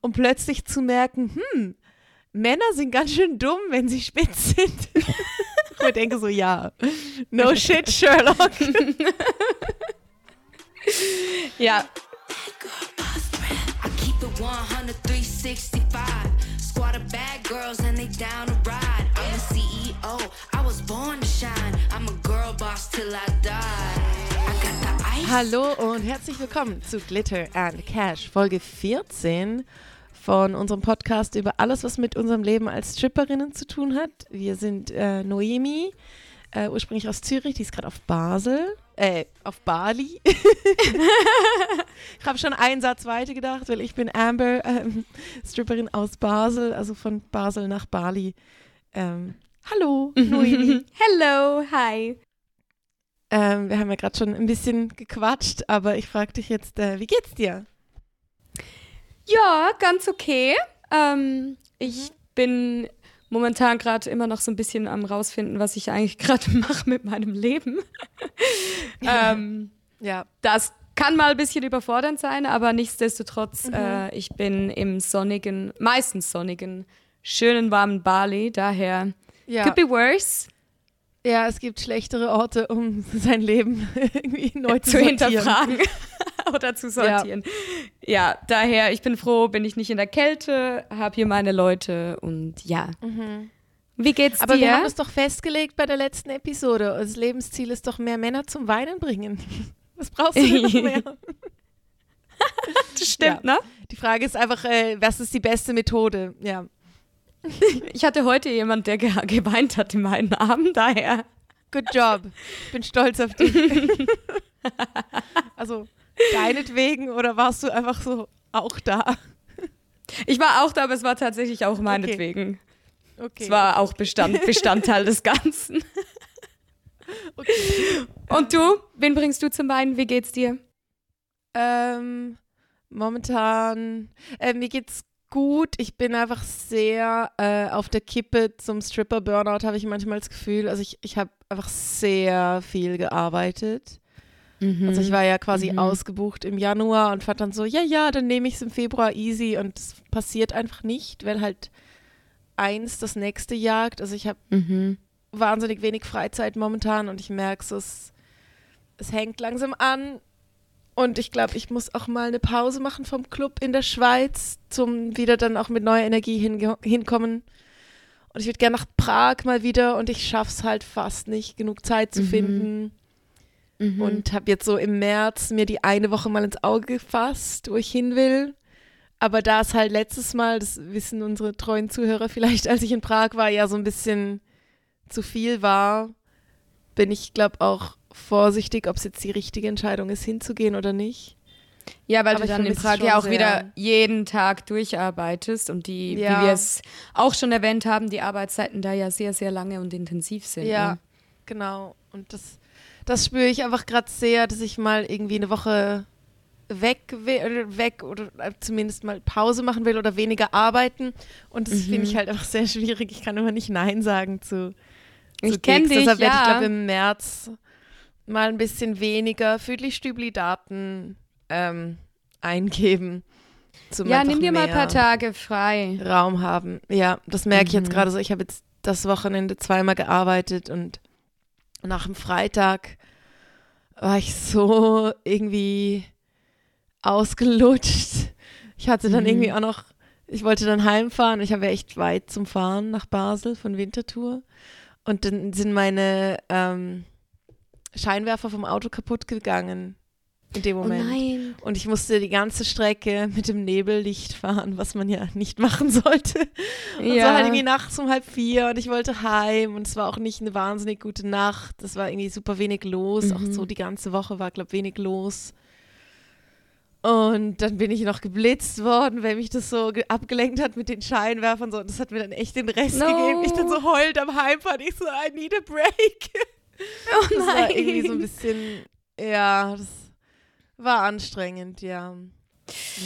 um plötzlich zu merken, hm, Männer sind ganz schön dumm, wenn sie spitz sind. ich denke so, ja, no shit, Sherlock. ja. Squad of bad girls and they down to ride. I'm a CEO, I was born to shine. I'm a girl boss till I die. Hallo und herzlich willkommen zu Glitter and Cash, Folge 14 von unserem Podcast über alles, was mit unserem Leben als Stripperinnen zu tun hat. Wir sind äh, Noemi, äh, ursprünglich aus Zürich, die ist gerade auf Basel, äh, auf Bali. ich habe schon einen Satz weiter gedacht, weil ich bin Amber, ähm, Stripperin aus Basel, also von Basel nach Bali. Ähm, hallo, Noemi. Hello, hi. Ähm, wir haben ja gerade schon ein bisschen gequatscht, aber ich frage dich jetzt, äh, wie geht's dir? Ja, ganz okay. Ähm, ich mhm. bin momentan gerade immer noch so ein bisschen am rausfinden, was ich eigentlich gerade mache mit meinem Leben. ähm, ja, das kann mal ein bisschen überfordernd sein, aber nichtsdestotrotz, mhm. äh, ich bin im sonnigen, meistens sonnigen, schönen warmen Bali, daher ja. could be worse. Ja, es gibt schlechtere Orte, um sein Leben irgendwie neu zu, zu hinterfragen. oder zu sortieren. Ja. ja. daher, ich bin froh, bin ich nicht in der Kälte, habe hier meine Leute und ja. Mhm. Wie geht's Aber dir? Aber wir haben es doch festgelegt bei der letzten Episode. Das Lebensziel ist doch mehr Männer zum Weinen bringen. Was brauchst du noch mehr? das stimmt, ja. ne? Die Frage ist einfach, äh, was ist die beste Methode? Ja. Ich hatte heute jemand, der ge geweint hat in meinen Armen, daher. Good job. Ich bin stolz auf dich. also, deinetwegen oder warst du einfach so auch da? Ich war auch da, aber es war tatsächlich auch meinetwegen. Okay. okay. Es war auch Bestand, Bestandteil des Ganzen. Okay. Und du? Wen bringst du zum Weinen? Wie geht's dir? Ähm, momentan, äh, mir geht's gut. Ich bin einfach sehr äh, auf der Kippe zum Stripper-Burnout, habe ich manchmal das Gefühl. Also ich, ich habe einfach sehr viel gearbeitet. Mhm. Also ich war ja quasi mhm. ausgebucht im Januar und fand dann so, ja, ja, dann nehme ich es im Februar easy und es passiert einfach nicht, weil halt eins das nächste jagt. Also ich habe mhm. wahnsinnig wenig Freizeit momentan und ich merke es, es hängt langsam an und ich glaube, ich muss auch mal eine Pause machen vom Club in der Schweiz, zum wieder dann auch mit neuer Energie hin, hinkommen. Und ich würde gerne nach Prag mal wieder und ich schaffe es halt fast nicht, genug Zeit zu mhm. finden. Mhm. Und habe jetzt so im März mir die eine Woche mal ins Auge gefasst, wo ich hin will. Aber da es halt letztes Mal, das wissen unsere treuen Zuhörer vielleicht, als ich in Prag war, ja so ein bisschen zu viel war, bin ich, glaube auch vorsichtig, ob es jetzt die richtige Entscheidung ist, hinzugehen oder nicht. Ja, weil Aber du dann in Prag ja auch wieder jeden Tag durcharbeitest und die, ja. wie wir es auch schon erwähnt haben, die Arbeitszeiten da ja sehr, sehr lange und intensiv sind. Ja, ne? genau. Und das das spüre ich einfach gerade sehr, dass ich mal irgendwie eine Woche weg, weg oder zumindest mal Pause machen will oder weniger arbeiten. Und das mhm. finde ich halt einfach sehr schwierig. Ich kann immer nicht Nein sagen zu, zu Ich kenne dich, Deshalb werde ich, glaube im März mal ein bisschen weniger Füdli-Stübli-Daten ähm, eingeben. ja, nimm dir mal ein paar Tage frei. Raum haben. Ja, das merke mhm. ich jetzt mhm. gerade so. Ich habe jetzt das Wochenende zweimal gearbeitet und nach dem Freitag war ich so irgendwie ausgelutscht. Ich hatte dann mhm. irgendwie auch noch, ich wollte dann heimfahren. Ich habe ja echt weit zum Fahren nach Basel von Winterthur. Und dann sind meine ähm, Scheinwerfer vom Auto kaputt gegangen in dem oh Moment. Oh. Und ich musste die ganze Strecke mit dem Nebellicht fahren, was man ja nicht machen sollte. Und ja. es war halt irgendwie nachts um halb vier und ich wollte heim und es war auch nicht eine wahnsinnig gute Nacht. Es war irgendwie super wenig los. Mhm. Auch so die ganze Woche war, glaube ich, wenig los. Und dann bin ich noch geblitzt worden, weil mich das so abgelenkt hat mit den Scheinwerfern. So. Und das hat mir dann echt den Rest no. gegeben. Ich dann so heult am Heimfahren. Ich so, I need a break. Oh das nein. war irgendwie so ein bisschen, ja, das war anstrengend, ja.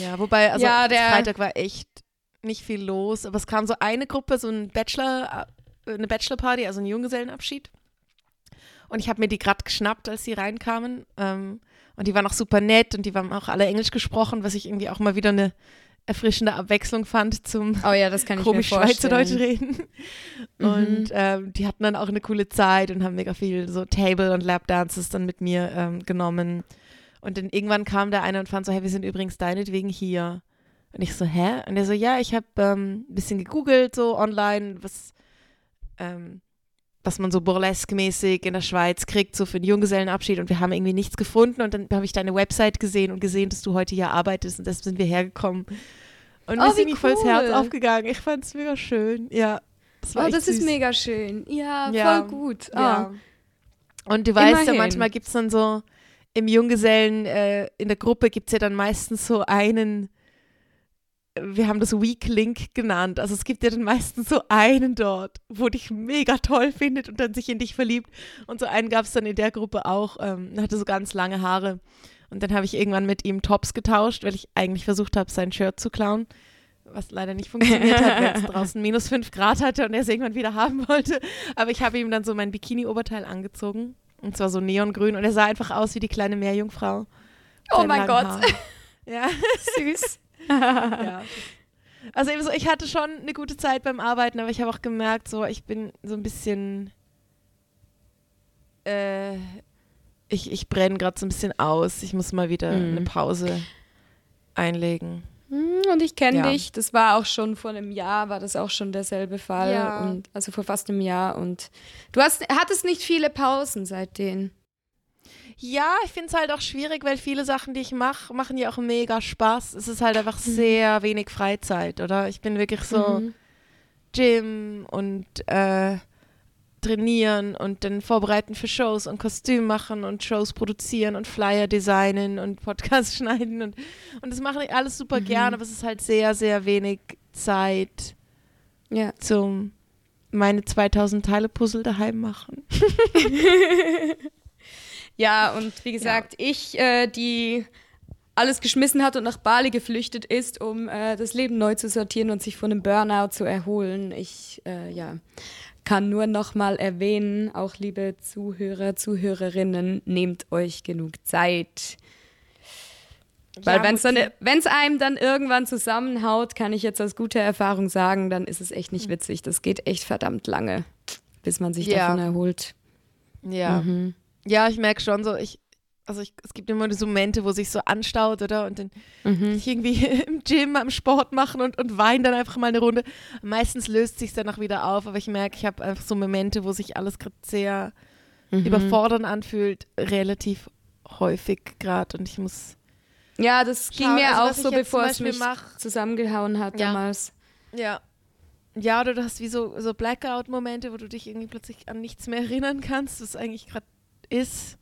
Ja, wobei, also ja, der Freitag war echt nicht viel los, aber es kam so eine Gruppe, so ein Bachelor, äh, eine Bachelorparty, also ein Junggesellenabschied. Und ich habe mir die gerade geschnappt, als sie reinkamen. Ähm, und die waren auch super nett und die haben auch alle Englisch gesprochen, was ich irgendwie auch mal wieder eine erfrischende Abwechslung fand zum oh ja, das kann ich komisch Schweizerdeutsch reden. Mhm. Und ähm, die hatten dann auch eine coole Zeit und haben mega viel so Table- und Lap-Dances dann mit mir ähm, genommen. Und dann irgendwann kam der eine und fand so, hey, wir sind übrigens deinetwegen hier. Und ich so, hä? Und er so, ja, ich habe ähm, ein bisschen gegoogelt, so online, was, ähm, was man so burlesque-mäßig in der Schweiz kriegt, so für einen Junggesellenabschied. Und wir haben irgendwie nichts gefunden. Und dann habe ich deine Website gesehen und gesehen, dass du heute hier arbeitest. Und deshalb sind wir hergekommen. Und oh, mir ist irgendwie cool. voll das Herz aufgegangen. Ich fand es mega schön. Ja. Das oh, das süß. ist mega schön. Ja, ja. voll gut. Oh. Ja. Und du weißt Immerhin. ja, manchmal gibt es dann so im Junggesellen, äh, in der Gruppe gibt es ja dann meistens so einen wir haben das Weak Link genannt. Also es gibt ja dann meistens so einen dort, wo dich mega toll findet und dann sich in dich verliebt. Und so einen gab es dann in der Gruppe auch. Ähm, hatte so ganz lange Haare. Und dann habe ich irgendwann mit ihm Tops getauscht, weil ich eigentlich versucht habe, sein Shirt zu klauen. Was leider nicht funktioniert hat, weil es draußen minus 5 Grad hatte und er es irgendwann wieder haben wollte. Aber ich habe ihm dann so mein Bikini-Oberteil angezogen. Und zwar so neongrün. Und er sah einfach aus wie die kleine Meerjungfrau. Oh mein Gott. Haar. Ja. Süß. ja. Also eben so, ich hatte schon eine gute Zeit beim Arbeiten, aber ich habe auch gemerkt, so ich bin so ein bisschen äh, ich, ich brenne gerade so ein bisschen aus. Ich muss mal wieder mhm. eine Pause einlegen. Hm, und ich kenne ja. dich, das war auch schon vor einem Jahr, war das auch schon derselbe Fall. Ja. Und, also vor fast einem Jahr. Und du hast, hattest nicht viele Pausen seitdem. Ja, ich finde es halt auch schwierig, weil viele Sachen, die ich mache, machen ja auch mega Spaß. Es ist halt einfach mhm. sehr wenig Freizeit, oder? Ich bin wirklich so mhm. Gym und äh, trainieren und dann vorbereiten für Shows und Kostüm machen und Shows produzieren und Flyer designen und Podcast schneiden und, und das mache ich alles super mhm. gern, aber es ist halt sehr, sehr wenig Zeit ja. zum meine 2000 Teile Puzzle daheim machen. Ja, und wie gesagt, ja. ich, äh, die alles geschmissen hat und nach Bali geflüchtet ist, um äh, das Leben neu zu sortieren und sich von einem Burnout zu erholen. Ich, äh, ja, kann nur noch mal erwähnen, auch liebe Zuhörer, Zuhörerinnen, nehmt euch genug Zeit. Weil ja, wenn es einem dann irgendwann zusammenhaut, kann ich jetzt aus guter Erfahrung sagen, dann ist es echt nicht hm. witzig. Das geht echt verdammt lange, bis man sich ja. davon erholt. Ja. Mhm. Ja, ich merke schon so, ich, also ich, es gibt immer so Momente, wo sich so anstaut, oder? Und dann mhm. irgendwie im Gym am Sport machen und, und weine dann einfach mal eine Runde. Meistens löst sich dann auch wieder auf, aber ich merke, ich habe einfach so Momente, wo sich alles gerade sehr mhm. überfordernd anfühlt, relativ häufig gerade und ich muss. Ja, das ging mir also, auch so, bevor es mich mach, zusammengehauen hat ja. damals. Ja. Ja, oder du hast wie so, so Blackout-Momente, wo du dich irgendwie plötzlich an nichts mehr erinnern kannst, was eigentlich gerade ist.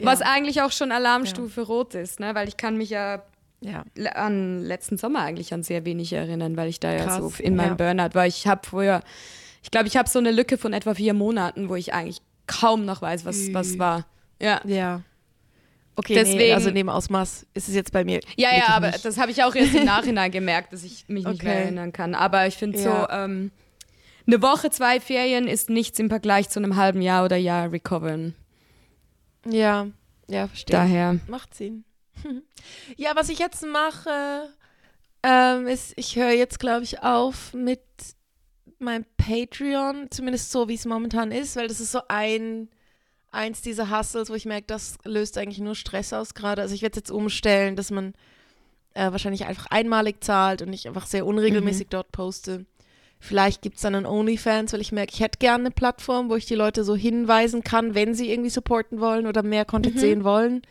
Was ja. eigentlich auch schon Alarmstufe ja. rot ist, ne? weil ich kann mich ja, ja, an letzten Sommer eigentlich an sehr wenig erinnern, weil ich da Krass. ja so in meinem Burnout war. Ich habe vorher, ich glaube, ich habe so eine Lücke von etwa vier Monaten, wo ich eigentlich kaum noch weiß, was, was war. Ja. Ja. Okay, Deswegen, nee, also neben Ausmaß ist es jetzt bei mir. Ja, ja, aber nicht. das habe ich auch erst im Nachhinein gemerkt, dass ich mich okay. nicht mehr erinnern kann. Aber ich finde so, ähm, eine Woche, zwei Ferien ist nichts im Vergleich zu einem halben Jahr oder Jahr recovern. Ja, ja, verstehe. Daher. Macht Sinn. ja, was ich jetzt mache, ähm, ist, ich höre jetzt, glaube ich, auf mit meinem Patreon, zumindest so, wie es momentan ist, weil das ist so ein, eins dieser Hustles, wo ich merke, das löst eigentlich nur Stress aus gerade. Also ich werde es jetzt umstellen, dass man äh, wahrscheinlich einfach einmalig zahlt und ich einfach sehr unregelmäßig mhm. dort poste. Vielleicht gibt es dann einen OnlyFans, weil ich merke, ich hätte gerne eine Plattform, wo ich die Leute so hinweisen kann, wenn sie irgendwie supporten wollen oder mehr Content mhm. sehen wollen.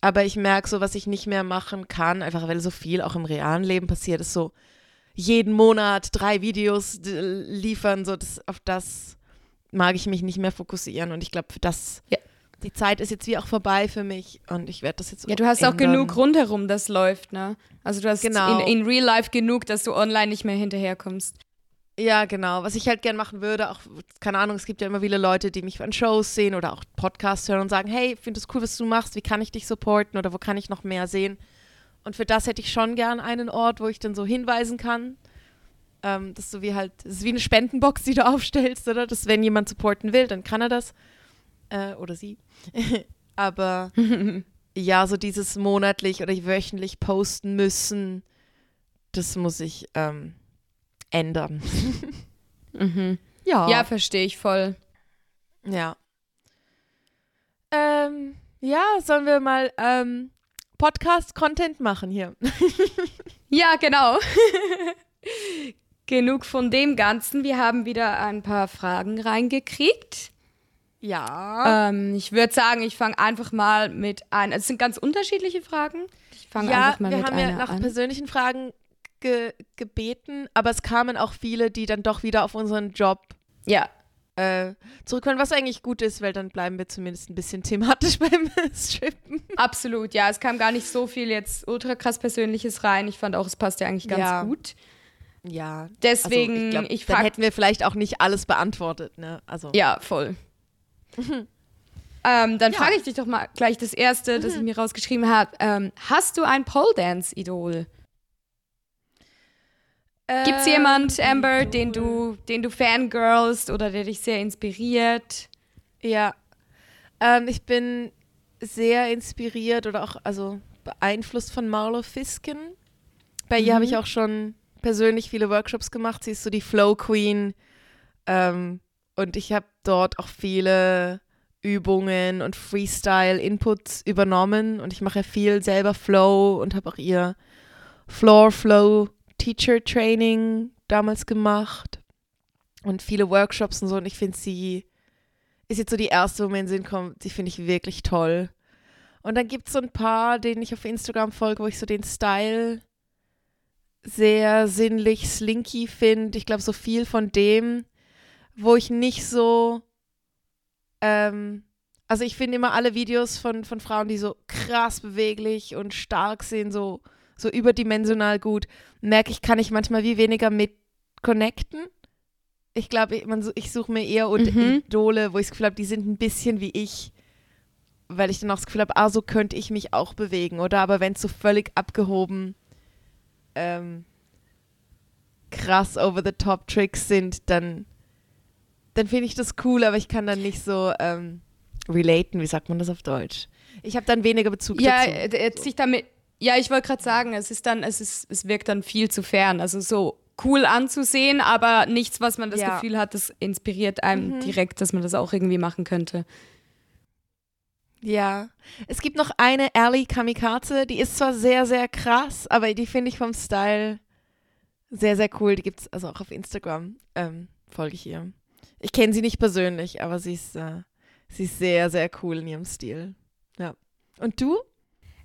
Aber ich merke so, was ich nicht mehr machen kann, einfach weil so viel auch im realen Leben passiert, ist so jeden Monat drei Videos liefern, so das, auf das mag ich mich nicht mehr fokussieren. Und ich glaube, das ja. die Zeit ist jetzt wie auch vorbei für mich und ich werde das jetzt Ja, du hast ändern. auch genug rundherum, das läuft, ne? Also du hast genau. in, in Real Life genug, dass du online nicht mehr hinterherkommst. Ja, genau. Was ich halt gern machen würde, auch, keine Ahnung, es gibt ja immer viele Leute, die mich an Shows sehen oder auch Podcasts hören und sagen, hey, ich finde es cool, was du machst, wie kann ich dich supporten oder wo kann ich noch mehr sehen? Und für das hätte ich schon gern einen Ort, wo ich dann so hinweisen kann. Ähm, dass du wie halt, das ist wie eine Spendenbox, die du aufstellst, oder? Dass wenn jemand supporten will, dann kann er das. Äh, oder sie. Aber ja, so dieses monatlich oder wöchentlich posten müssen, das muss ich ähm, ändern. Mhm. ja. Ja, verstehe ich voll. Ja. Ähm, ja, sollen wir mal ähm, Podcast-Content machen hier? Ja, genau. Genug von dem Ganzen. Wir haben wieder ein paar Fragen reingekriegt. ja. Ähm, ich würde sagen, ich fange einfach mal mit ein. Es sind ganz unterschiedliche Fragen. Ich fange ja, einfach mal wir mit haben ja einer nach an. persönlichen Fragen ge gebeten, aber es kamen auch viele, die dann doch wieder auf unseren Job Ja, äh, zurückkommen, was eigentlich gut ist, weil dann bleiben wir zumindest ein bisschen thematisch beim Strippen. absolut. Ja, es kam gar nicht so viel jetzt ultra krass Persönliches rein. Ich fand auch, es passt ja eigentlich ganz Ja. gut. Ja. Deswegen, also ich, glaub, ich frag- hätten wir vielleicht auch nicht alles beantwortet, ne? Also Ja, voll. ähm, dann Ja. Mhm. frage ich dich doch mal gleich das erste, das ich mir rausgeschrieben habe. Ähm, hast du ein Pole Gibt es Ähm, jemand, Amber, den du, den du fangirlst oder der dich sehr inspiriert? Ja. Ähm, ich bin sehr inspiriert oder auch also beeinflusst von Marlo Fisken. Bei ihr habe ich auch schon persönlich viele Workshops gemacht. Sie ist so die Flow Queen. Ähm, und ich habe dort auch viele Übungen und Freestyle-Inputs übernommen. Und ich mache viel selber Flow und habe auch ihr Floor Flow Teacher Training damals gemacht. Und viele Workshops und so. Und ich finde sie ist jetzt so die erste, wo mir in den Sinn kommt, die finde ich wirklich toll. Und dann gibt es so ein paar, denen ich auf Instagram folge, wo ich so den Style sehr sinnlich, slinky finde. Ich glaube, so viel von dem, wo ich nicht so. Ähm, also, ich finde immer alle Videos von, von Frauen, die so krass beweglich und stark sind, so, so überdimensional gut, merke ich, kann ich manchmal wie weniger mit connecten. Ich glaube, ich, man so- ich suche mir eher und Mhm. Idole, wo ich das Gefühl habe, die sind ein bisschen wie ich. Weil ich dann auch das Gefühl habe, ah, so könnte ich mich auch bewegen, oder? Aber wenn es so völlig abgehoben ähm, krass over-the-top-Tricks sind, dann, dann finde ich das cool, aber ich kann dann nicht so ähm, relaten, wie sagt man das auf Deutsch? Ich habe dann weniger Bezug Ja, dazu. äh, jetzt sich damit. Ja, ich wollte gerade sagen, es ist dann, es ist, es wirkt dann viel zu fern. Also so cool anzusehen, aber nichts, was man das Ja. Gefühl hat, das inspiriert einem Mhm. direkt, dass man das auch irgendwie machen könnte. Ja. Es gibt noch eine Ellie Kamikaze, die ist zwar sehr, sehr krass, aber die finde ich vom Style sehr, sehr cool. Die gibt es also auch auf Instagram. Ähm, folge ich ihr. Ich kenne sie nicht persönlich, aber sie ist, äh, sie ist sehr, sehr cool in ihrem Stil. Ja. Und du?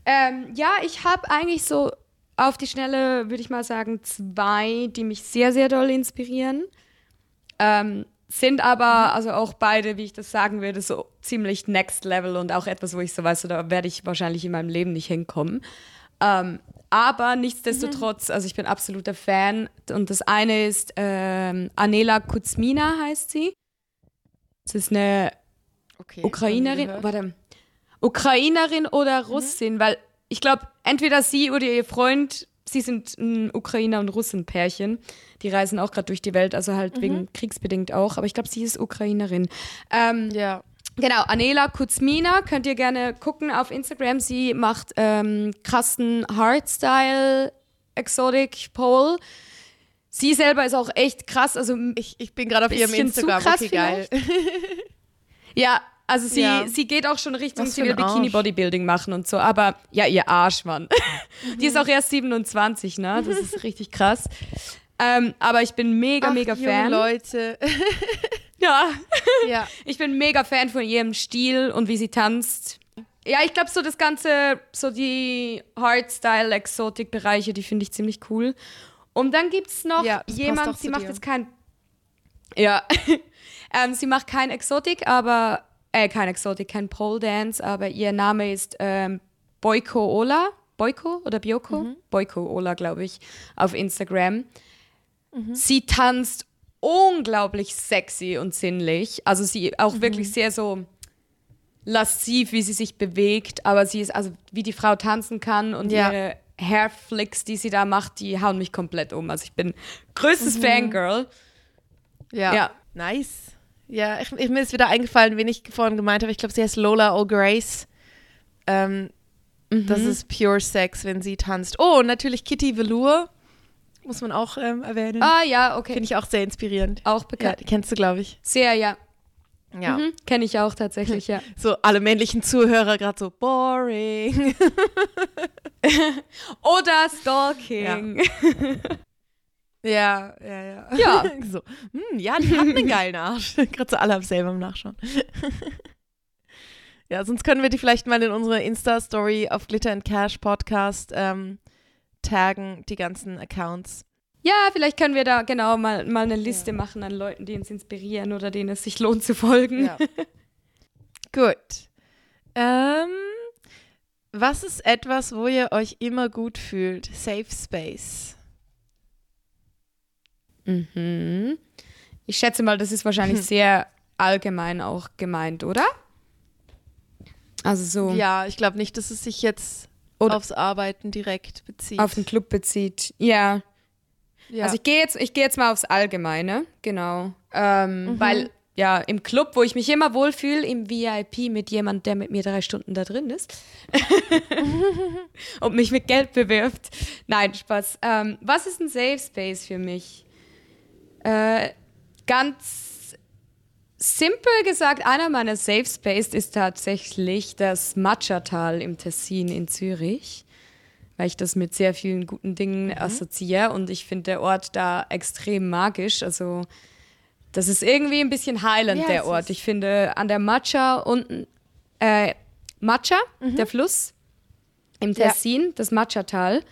Ähm, ja, ich habe eigentlich so auf die Schnelle, würde ich mal sagen, zwei, die mich sehr, sehr doll inspirieren. Ähm, sind aber, also auch beide, wie ich das sagen würde, so ziemlich next level und auch etwas, wo ich so weiß, so, da werde ich wahrscheinlich in meinem Leben nicht hinkommen. Ähm, aber nichtsdestotrotz, also ich bin absoluter Fan. Und das eine ist ähm, Anela Kuzmina heißt sie. Das ist eine Okay. Ukrainerin, warte, Ukrainerin oder Mhm. Russin, weil ich glaube, entweder sie oder ihr Freund, sie sind ein Ukrainer und Russen-Pärchen. Die reisen auch gerade durch die Welt, also Mhm. halt wegen kriegsbedingt auch, aber ich glaube, sie ist Ukrainerin. Ähm, Ja. Genau, Anela Kuzmina, könnt ihr gerne gucken auf Instagram. Sie macht ähm, krassen Hardstyle, Exotic Pole. Sie selber ist auch echt krass, also Ich, ich bin gerade auf ihrem Bisschen zu Instagram. krass okay, geil. Ja, also sie, Ja. sie geht auch schon Richtung, sie will. Bikini-Bodybuilding machen und so, aber ja, ihr Arsch, Mann. Mhm. Die ist auch erst 27, ne? Das ist richtig krass. Ähm, aber ich bin mega, Ach, mega Fan. Leute. Ja, ja. ich bin mega Fan von ihrem Stil und wie sie tanzt. Ja, ich glaube, so das Ganze, so die Hardstyle, Exotik-Bereiche, die finde ich ziemlich cool. Und dann gibt es noch Ja, jemand, sie macht dir. jetzt kein. Ja. ähm, sie macht kein Exotik, aber. Äh, kein Exotik, kein Pole Dance, aber ihr Name ist ähm, Boyko Ola. Boyko oder Bioko? Mhm. Boyko Ola, glaube ich, auf Instagram. Mhm. Sie tanzt unglaublich sexy und sinnlich. Also sie Mhm. auch wirklich sehr so lasziv, wie sie sich bewegt, aber sie ist, also wie die Frau tanzen kann und Ja. ihre Hairflicks, die sie da macht, die hauen mich komplett um. Also ich bin Mhm. größtes Fangirl. Ja. Ja. Nice. Ja, ich, ich, mir ist wieder eingefallen, wen ich vorhin gemeint habe. Ich glaube, sie heißt Lola O'Grace. Ähm, Das Mhm. ist Pure Sex, wenn sie tanzt. Oh, und natürlich Kitty Velour. muss man auch ähm, erwähnen. Ah ja, okay. Finde ich auch sehr inspirierend. Auch Ja, bekannt. die kennst du, glaube ich. Sehr, ja. Ja. Mhm. Kenne ich auch tatsächlich, ja. So alle männlichen Zuhörer gerade so boring. Oder Stalking. ja, ja, ja. Ja. so, hm, ja, die hat einen geilen Arsch. gerade so alle haben selber im Nachschauen. ja, sonst können wir die vielleicht mal in unsere Insta-Story auf Glitter and Cash Podcast ähm, taggen, die ganzen Accounts. Ja, vielleicht können wir da genau mal, mal eine Liste machen an Leuten, die uns inspirieren oder denen es sich lohnt zu folgen. Ja. Gut. Ähm, was ist etwas, wo ihr euch immer gut fühlt? Safe Space. Mhm. Ich schätze mal, das ist wahrscheinlich sehr allgemein auch gemeint, oder? Also so Ja, ich glaube nicht, dass es sich jetzt Oder- aufs Arbeiten direkt bezieht. auf den Club bezieht. Ja. ja. Also ich gehe jetzt, ich gehe jetzt mal aufs Allgemeine, genau. Ähm, Mhm. Weil ja, im Club, wo ich mich immer wohlfühle, im VIP mit jemand, der mit mir drei Stunden da drin ist und mich mit Geld bewirft. Nein, Spaß. Ähm, was ist ein Safe Space für mich? Äh, ganz simpel gesagt, einer meiner Safe Space ist tatsächlich das Matcha-Tal im Tessin in Zürich weil ich das mit sehr vielen guten Dingen assoziiere und ich finde der Ort da extrem magisch. Also das ist irgendwie ein bisschen heilend, Ja, der Ort. Ich finde an der Matcha unten, äh, Matcha, der Fluss im Ja. Tessin, das Matcha-Tal,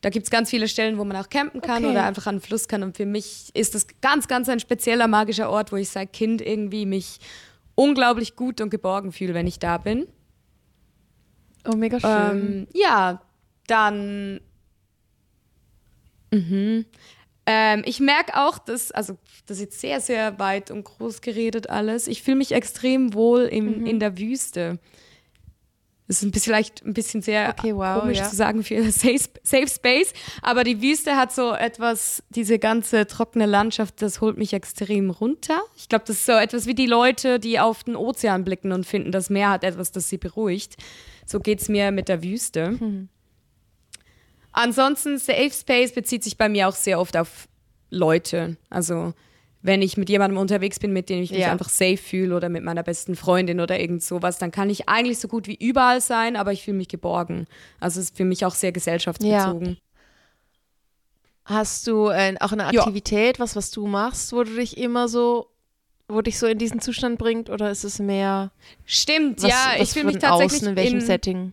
da gibt es ganz viele Stellen, wo man auch campen kann Okay. oder einfach an den Fluss kann. Und für mich ist das ganz, ganz ein spezieller magischer Ort, wo ich seit Kind irgendwie mich unglaublich gut und geborgen fühle, wenn ich da bin. oh, mega schön. Ähm, ja, dann. Mhm. Ähm, ich merke auch, dass, also das ist jetzt sehr, sehr weit und groß geredet alles. Ich fühle mich extrem wohl im, in der Wüste. Das ist ein bisschen, vielleicht ein bisschen sehr Okay, wow, komisch ja. zu sagen für Safe, Safe Space, aber die Wüste hat so etwas, diese ganze trockene Landschaft, das holt mich extrem runter. Ich glaube, das ist so etwas wie die Leute, die auf den Ozean blicken und finden, das Meer hat etwas, das sie beruhigt. So geht es mir mit der Wüste. Ansonsten, Safe Space bezieht sich bei mir auch sehr oft auf Leute. Also, wenn ich mit jemandem unterwegs bin, mit dem ich mich Ja. einfach safe fühle oder mit meiner besten Freundin oder irgend sowas, dann kann ich eigentlich so gut wie überall sein, aber ich fühle mich geborgen. Also, es ist für mich auch sehr gesellschaftsbezogen. Hast du äh, auch eine Ja. Aktivität, was, was du machst, wo du dich immer so, wo dich so in diesen Zustand bringt? Oder ist es mehr Stimmt, was, ja, was ich fühle mich tatsächlich außen, in welchem in, Setting?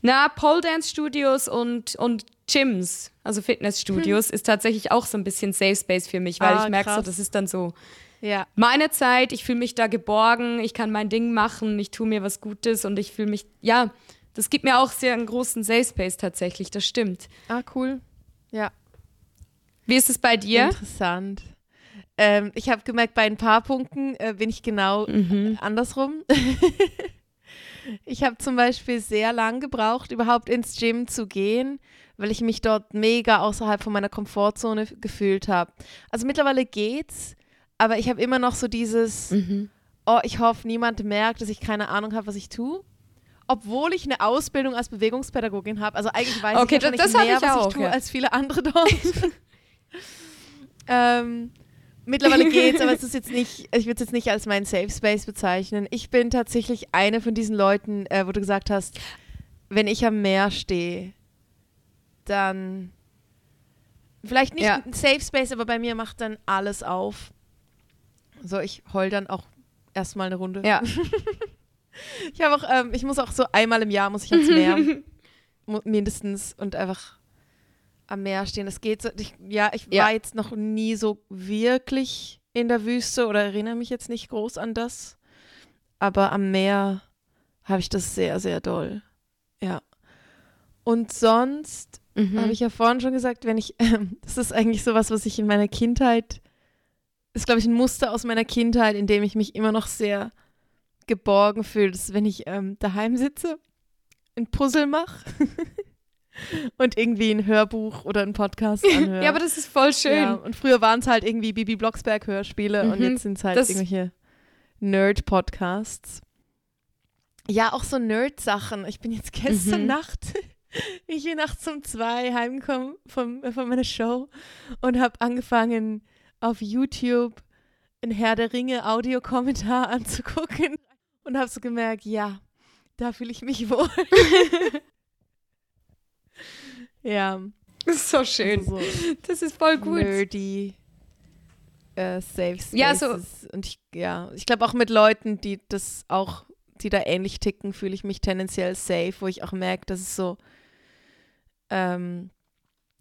Na, Pole Dance Studios und, und Gyms, also Fitnessstudios, ist tatsächlich auch so ein bisschen Safe Space für mich, weil Hm. Ah, ich merke so, das ist dann so Ja. meine Zeit, ich fühle mich da geborgen, ich kann mein Ding machen, ich tue mir was Gutes und ich fühle mich, ja, das gibt mir auch sehr einen großen Safe Space tatsächlich, das stimmt. Ah, cool. Ja. Wie ist es bei dir? Interessant. Ähm, ich habe gemerkt, bei ein paar Punkten äh, bin ich genau Mhm. andersrum. ich habe zum Beispiel sehr lang gebraucht, überhaupt ins Gym zu gehen, weil ich mich dort mega außerhalb von meiner Komfortzone gefühlt habe. Also mittlerweile geht's, aber ich habe immer noch so dieses, Mhm. oh, ich hoffe, niemand merkt, dass ich keine Ahnung habe, was ich tue. Obwohl ich eine Ausbildung als Bewegungspädagogin habe. Also eigentlich weiß Okay, ich das- wahrscheinlich das hab mehr, ich was auch, ich tue, ja. als viele andere dort. ähm, mittlerweile geht's, aber es ist jetzt nicht, ich würde es jetzt nicht als meinen Safe Space bezeichnen. Ich bin tatsächlich eine von diesen Leuten, äh, wo du gesagt hast, wenn ich am Meer stehe, dann vielleicht nicht Ja. ein Safe Space, aber bei mir macht dann alles auf. So, ich heul dann auch erstmal eine Runde. Ja. Ich habe auch, ähm, ich muss auch so einmal im Jahr muss ich ans Meer. Mindestens und einfach am Meer stehen. Das geht so. Ich, ja, ich Ja. war jetzt noch nie so wirklich in der Wüste oder erinnere mich jetzt nicht groß an das. Aber am Meer habe ich das sehr, sehr doll. Ja. Und sonst Mhm. habe ich ja vorhin schon gesagt, wenn ich, ähm, das ist eigentlich sowas, was ich in meiner Kindheit, ist glaube ich ein Muster aus meiner Kindheit, in dem ich mich immer noch sehr geborgen fühle, das ist, wenn ich ähm, daheim sitze, ein Puzzle mache und irgendwie ein Hörbuch oder ein Podcast anhöre. Ja, aber das ist voll schön. Ja, und früher waren es halt irgendwie Bibi Blocksberg Hörspiele und Mhm. jetzt sind es halt irgendwelche Nerd-Podcasts. Ja, auch so Nerd-Sachen. Ich bin jetzt gestern Mhm. Nacht ich bin nachts um zwei heimgekommen von, von meiner Show und habe angefangen auf YouTube ein Herr der Ringe Audiokommentar anzugucken und habe so gemerkt, ja, da fühle ich mich wohl. ja. Das ist so schön. Also so das ist voll gut. Nerdy. Uh, Safe Spaces. Ja, so. Und ich, ja, ich glaube auch mit Leuten, die das auch, die da ähnlich ticken, fühle ich mich tendenziell safe, wo ich auch merke, dass es so, ähm,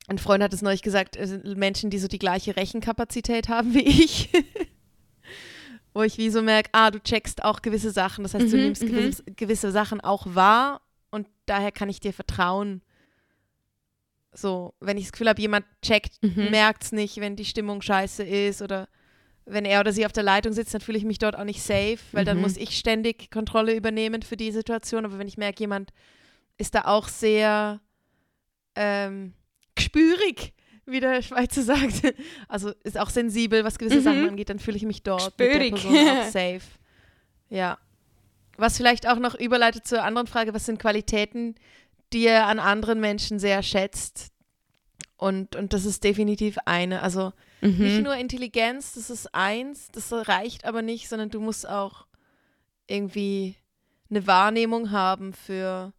ein Freund hat es neulich gesagt, Menschen, die so die gleiche Rechenkapazität haben wie ich. wo ich wie so merke, ah, du checkst auch gewisse Sachen. Das heißt, mhm, du nimmst gewisse, mhm. gewisse Sachen auch wahr und daher kann ich dir vertrauen. So, wenn ich das Gefühl habe, jemand checkt, mhm. merkt es nicht, wenn die Stimmung scheiße ist oder wenn er oder sie auf der Leitung sitzt, dann fühle ich mich dort auch nicht safe, weil mhm. dann muss ich ständig Kontrolle übernehmen für die Situation. Aber wenn ich merke, jemand ist da auch sehr ähm, gespürig, wie der Schweizer sagt. Also ist auch sensibel, was gewisse mhm. Sachen angeht, dann fühle ich mich dort Spürig. mit der Person auch safe. Ja. Was vielleicht auch noch überleitet zur anderen Frage, was sind Qualitäten, die er an anderen Menschen sehr schätzt? Und, und das ist definitiv eine. Also mhm. nicht nur Intelligenz, das ist eins, das reicht aber nicht, sondern du musst auch irgendwie eine Wahrnehmung haben für,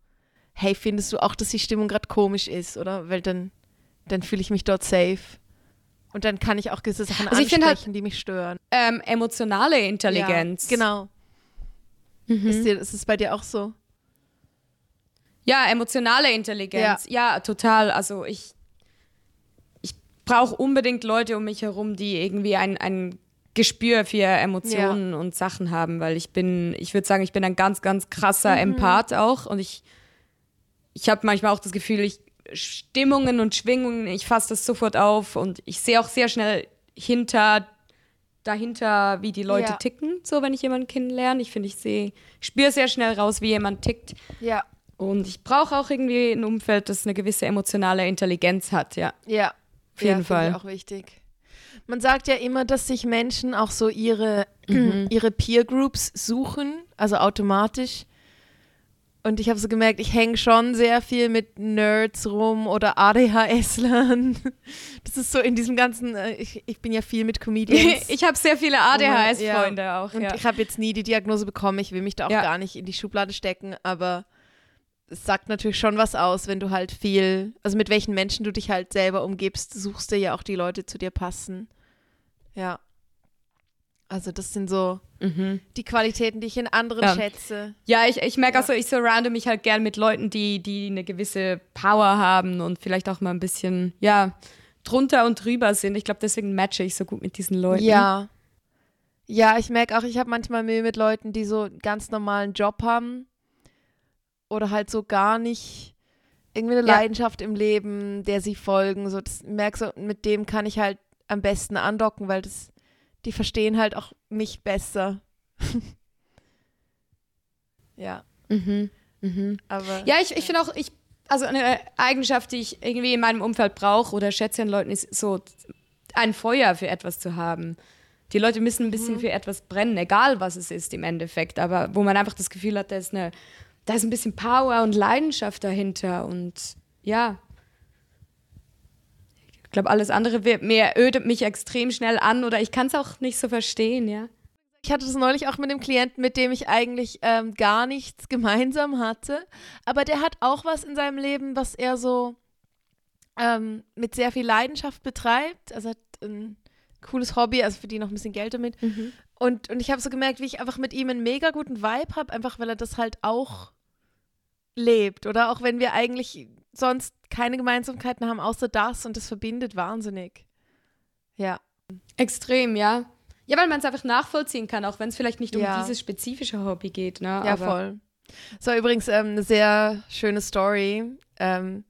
hey, findest du auch, dass die Stimmung gerade komisch ist, oder? Weil dann dann fühle ich mich dort safe. Und dann kann ich auch gewisse Sachen also halt, ansprechen, halt, die mich stören. Ähm, emotionale Intelligenz. Ja, genau. Mhm. Ist, dir, ist es bei dir auch so? Ja, emotionale Intelligenz. Ja, ja total. Also ich, ich brauche unbedingt Leute um mich herum, die irgendwie ein, ein Gespür für Emotionen ja. und Sachen haben, weil ich bin, ich würde sagen, ich bin ein ganz, ganz krasser mhm. Empath auch und ich, ich habe manchmal auch das Gefühl, ich Stimmungen und Schwingungen, ich fasse das sofort auf und ich sehe auch sehr schnell hinter dahinter, wie die Leute ja. ticken, so wenn ich jemanden kennenlerne. Ich finde, ich sehe, spüre sehr schnell raus, wie jemand tickt. Ja. Und ich brauche auch irgendwie ein Umfeld, das eine gewisse emotionale Intelligenz hat, ja. Ja. Auf jeden ja, Fall. Ich auch wichtig. Man sagt ja immer, dass sich Menschen auch so ihre, mhm. ihre Peer Groups suchen, also automatisch. Und ich habe so gemerkt, ich hänge schon sehr viel mit Nerds rum oder ADHSlern. Das ist so in diesem ganzen, äh, ich, ich bin ja viel mit Comedians. ich habe sehr viele ADHS-Freunde ja. auch. Und ja. ich habe jetzt nie die Diagnose bekommen. Ich will mich da auch ja. gar nicht in die Schublade stecken, aber es sagt natürlich schon was aus, wenn du halt viel, also mit welchen Menschen du dich halt selber umgibst, suchst du ja auch die Leute zu dir passen. Ja. Also das sind so mhm. die Qualitäten, die ich in anderen ja. schätze. Ja, ich, ich merke ja. auch so, ich surrounde mich halt gern mit Leuten, die, die eine gewisse Power haben und vielleicht auch mal ein bisschen, ja, drunter und drüber sind. Ich glaube, deswegen matche ich so gut mit diesen Leuten. Ja. Ja, ich merke auch, ich habe manchmal Mühe mit Leuten, die so einen ganz normalen Job haben oder halt so gar nicht irgendwie eine ja. Leidenschaft im Leben, der sie folgen. So, das merke so, mit dem kann ich halt am besten andocken, weil das die verstehen halt auch mich besser. ja. Mhm. Mhm. Aber, ja, ich, ich finde auch, ich, also eine Eigenschaft, die ich irgendwie in meinem Umfeld brauche oder schätze an Leuten, ist so ein Feuer für etwas zu haben. Die Leute müssen ein bisschen mhm. für etwas brennen, egal was es ist im Endeffekt, aber wo man einfach das Gefühl hat, da ist, eine, da ist ein bisschen Power und Leidenschaft dahinter und ja, ich glaube, alles andere wird, mir ödet mich extrem schnell an oder ich kann es auch nicht so verstehen, ja. Ich hatte das neulich auch mit einem Klienten, mit dem ich eigentlich ähm, gar nichts gemeinsam hatte. Aber der hat auch was in seinem Leben, was er so ähm, mit sehr viel Leidenschaft betreibt. Also hat ein cooles Hobby, also verdient noch ein bisschen Geld damit. Mhm. Und, und ich habe so gemerkt, wie ich einfach mit ihm einen mega guten Vibe habe, einfach weil er das halt auch lebt. Oder auch wenn wir eigentlich sonst keine Gemeinsamkeiten haben, außer das und das verbindet wahnsinnig. Ja. Extrem, ja. Ja, weil man es einfach nachvollziehen kann, auch wenn es vielleicht nicht ja. um dieses spezifische Hobby geht. Ne? Ja, Aber voll. So, übrigens ähm, eine sehr schöne Story. Ähm,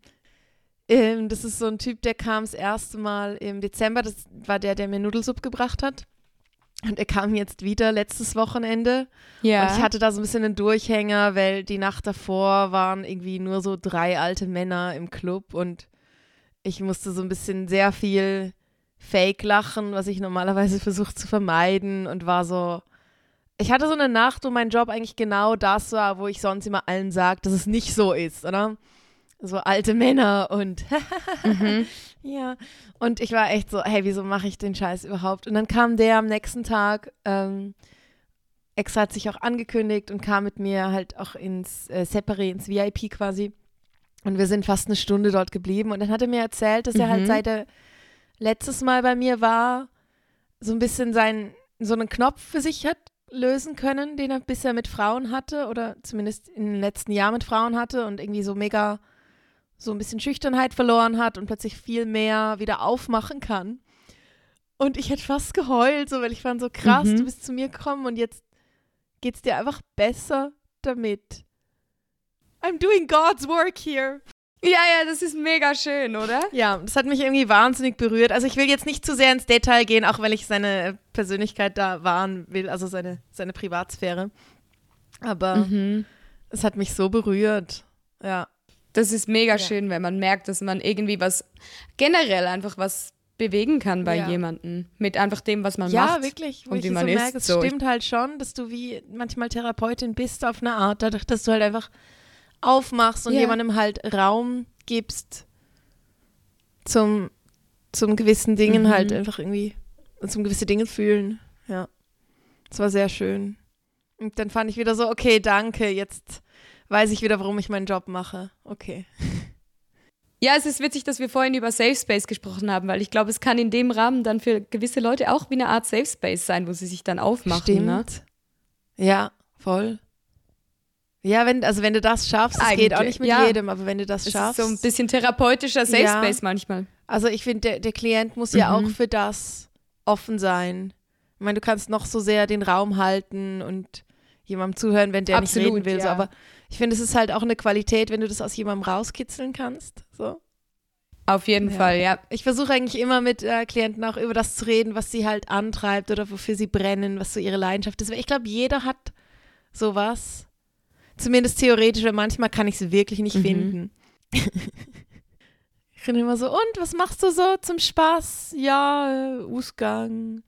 ähm, das ist so ein Typ, der kam das erste Mal im Dezember. Das war der, der mir Nudelsuppe gebracht hat. Und er kam jetzt wieder letztes Wochenende. Ja. Und ich hatte da so ein bisschen einen Durchhänger, weil die Nacht davor waren irgendwie nur so drei alte Männer im Club und ich musste so ein bisschen sehr viel Fake lachen, was ich normalerweise versuche zu vermeiden und war so. Ich hatte so eine Nacht, wo mein Job eigentlich genau das war, wo ich sonst immer allen sage, dass es nicht so ist, oder? So alte Männer und Mhm. ja. Und ich war echt so, hey, wieso mache ich den Scheiß überhaupt? Und dann kam der am nächsten Tag, ähm, extra hat sich auch angekündigt und kam mit mir halt auch ins äh, Separé, ins VIP quasi. Und wir sind fast eine Stunde dort geblieben. Und dann hat er mir erzählt, dass er halt Mhm. seit er letztes Mal bei mir war, so ein bisschen seinen, so einen Knopf für sich hat lösen können, den er bisher mit Frauen hatte oder zumindest in den letzten Jahren mit Frauen hatte und irgendwie so mega so ein bisschen Schüchternheit verloren hat und plötzlich viel mehr wieder aufmachen kann. Und ich hätte fast geheult, so, weil ich fand so krass, Mhm. du bist zu mir gekommen und jetzt geht's dir einfach besser damit. I'm doing God's work here. Ja, ja, das ist mega schön, oder? Ja, das hat mich irgendwie wahnsinnig berührt. Also ich will jetzt nicht zu sehr ins Detail gehen, auch weil ich seine Persönlichkeit da wahren will, also seine, seine Privatsphäre. Aber Mhm. es hat mich so berührt. Ja. Das ist mega Ja. schön, wenn man merkt, dass man irgendwie was generell einfach was bewegen kann bei Ja. jemandem mit einfach dem, was man ja, macht. wirklich. Wo und ich wie so man merke, ist, es so. stimmt halt schon, dass du wie manchmal Therapeutin bist auf eine Art, dadurch, dass du halt einfach aufmachst und Ja. jemandem halt Raum gibst zum, zum gewissen Dingen Mhm. halt einfach irgendwie, zum gewisse Dinge fühlen. Ja. Das war sehr schön. Und dann fand ich wieder so, okay, danke, jetzt weiß ich wieder, warum ich meinen Job mache. Okay. Ja, es ist witzig, dass wir vorhin über Safe Space gesprochen haben, weil ich glaube, es kann in dem Rahmen dann für gewisse Leute auch wie eine Art Safe Space sein, wo sie sich dann aufmachen. Stimmt. Ne? Ja, voll. Ja, wenn, also wenn du das schaffst, es geht auch nicht mit ja. jedem, aber wenn du das Es schaffst. ist so ein bisschen therapeutischer Safe Ja. Space manchmal. Also ich finde, der, der Klient muss ja Mhm. auch für das offen sein. Ich meine, du kannst noch so sehr den Raum halten und jemandem zuhören, wenn der nicht Absolut, reden will. So, ja. aber ich finde, es ist halt auch eine Qualität, wenn du das aus jemandem rauskitzeln kannst. So. Auf jeden Ja. Fall, ja. Ich versuche eigentlich immer mit äh, Klienten auch über das zu reden, was sie halt antreibt oder wofür sie brennen, was so ihre Leidenschaft ist. Ich glaube, jeder hat sowas. Zumindest theoretisch, weil manchmal kann ich es wirklich nicht Mhm. finden. ich bin immer so, und was machst du so zum Spaß? Ja, äh, Ausgang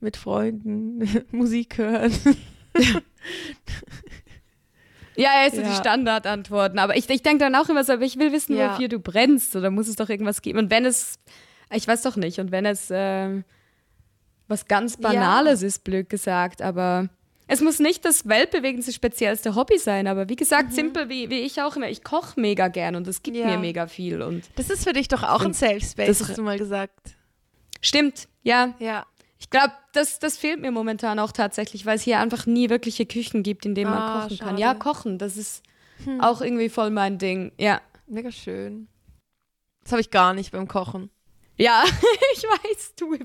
mit Freunden, Musik hören. Ja, ja, ist Ja. die Standardantworten. Aber ich, ich denke dann auch immer so, aber ich will wissen, Ja. wofür du brennst. Oder muss es doch irgendwas geben? Und wenn es, ich weiß doch nicht, und wenn es ähm, was ganz Banales ist, blöd gesagt, aber es muss nicht das weltbewegendste, speziellste Hobby sein. Aber wie gesagt, simpel wie, wie ich auch immer, ich koche mega gern und es gibt Mhm. Ja. mir mega viel. Und Das ist für dich doch auch ein Safe Space, das- hast du mal gesagt. stimmt, ja. Ja. Ich glaube, das, das fehlt mir momentan auch tatsächlich, weil es hier einfach nie wirkliche Küchen gibt, in denen man Ah, kochen kann. schade. Ja, kochen, das ist Hm. auch irgendwie voll mein Ding. Ja. Mega schön. Das habe ich gar nicht beim Kochen. Ja, ich weiß, du,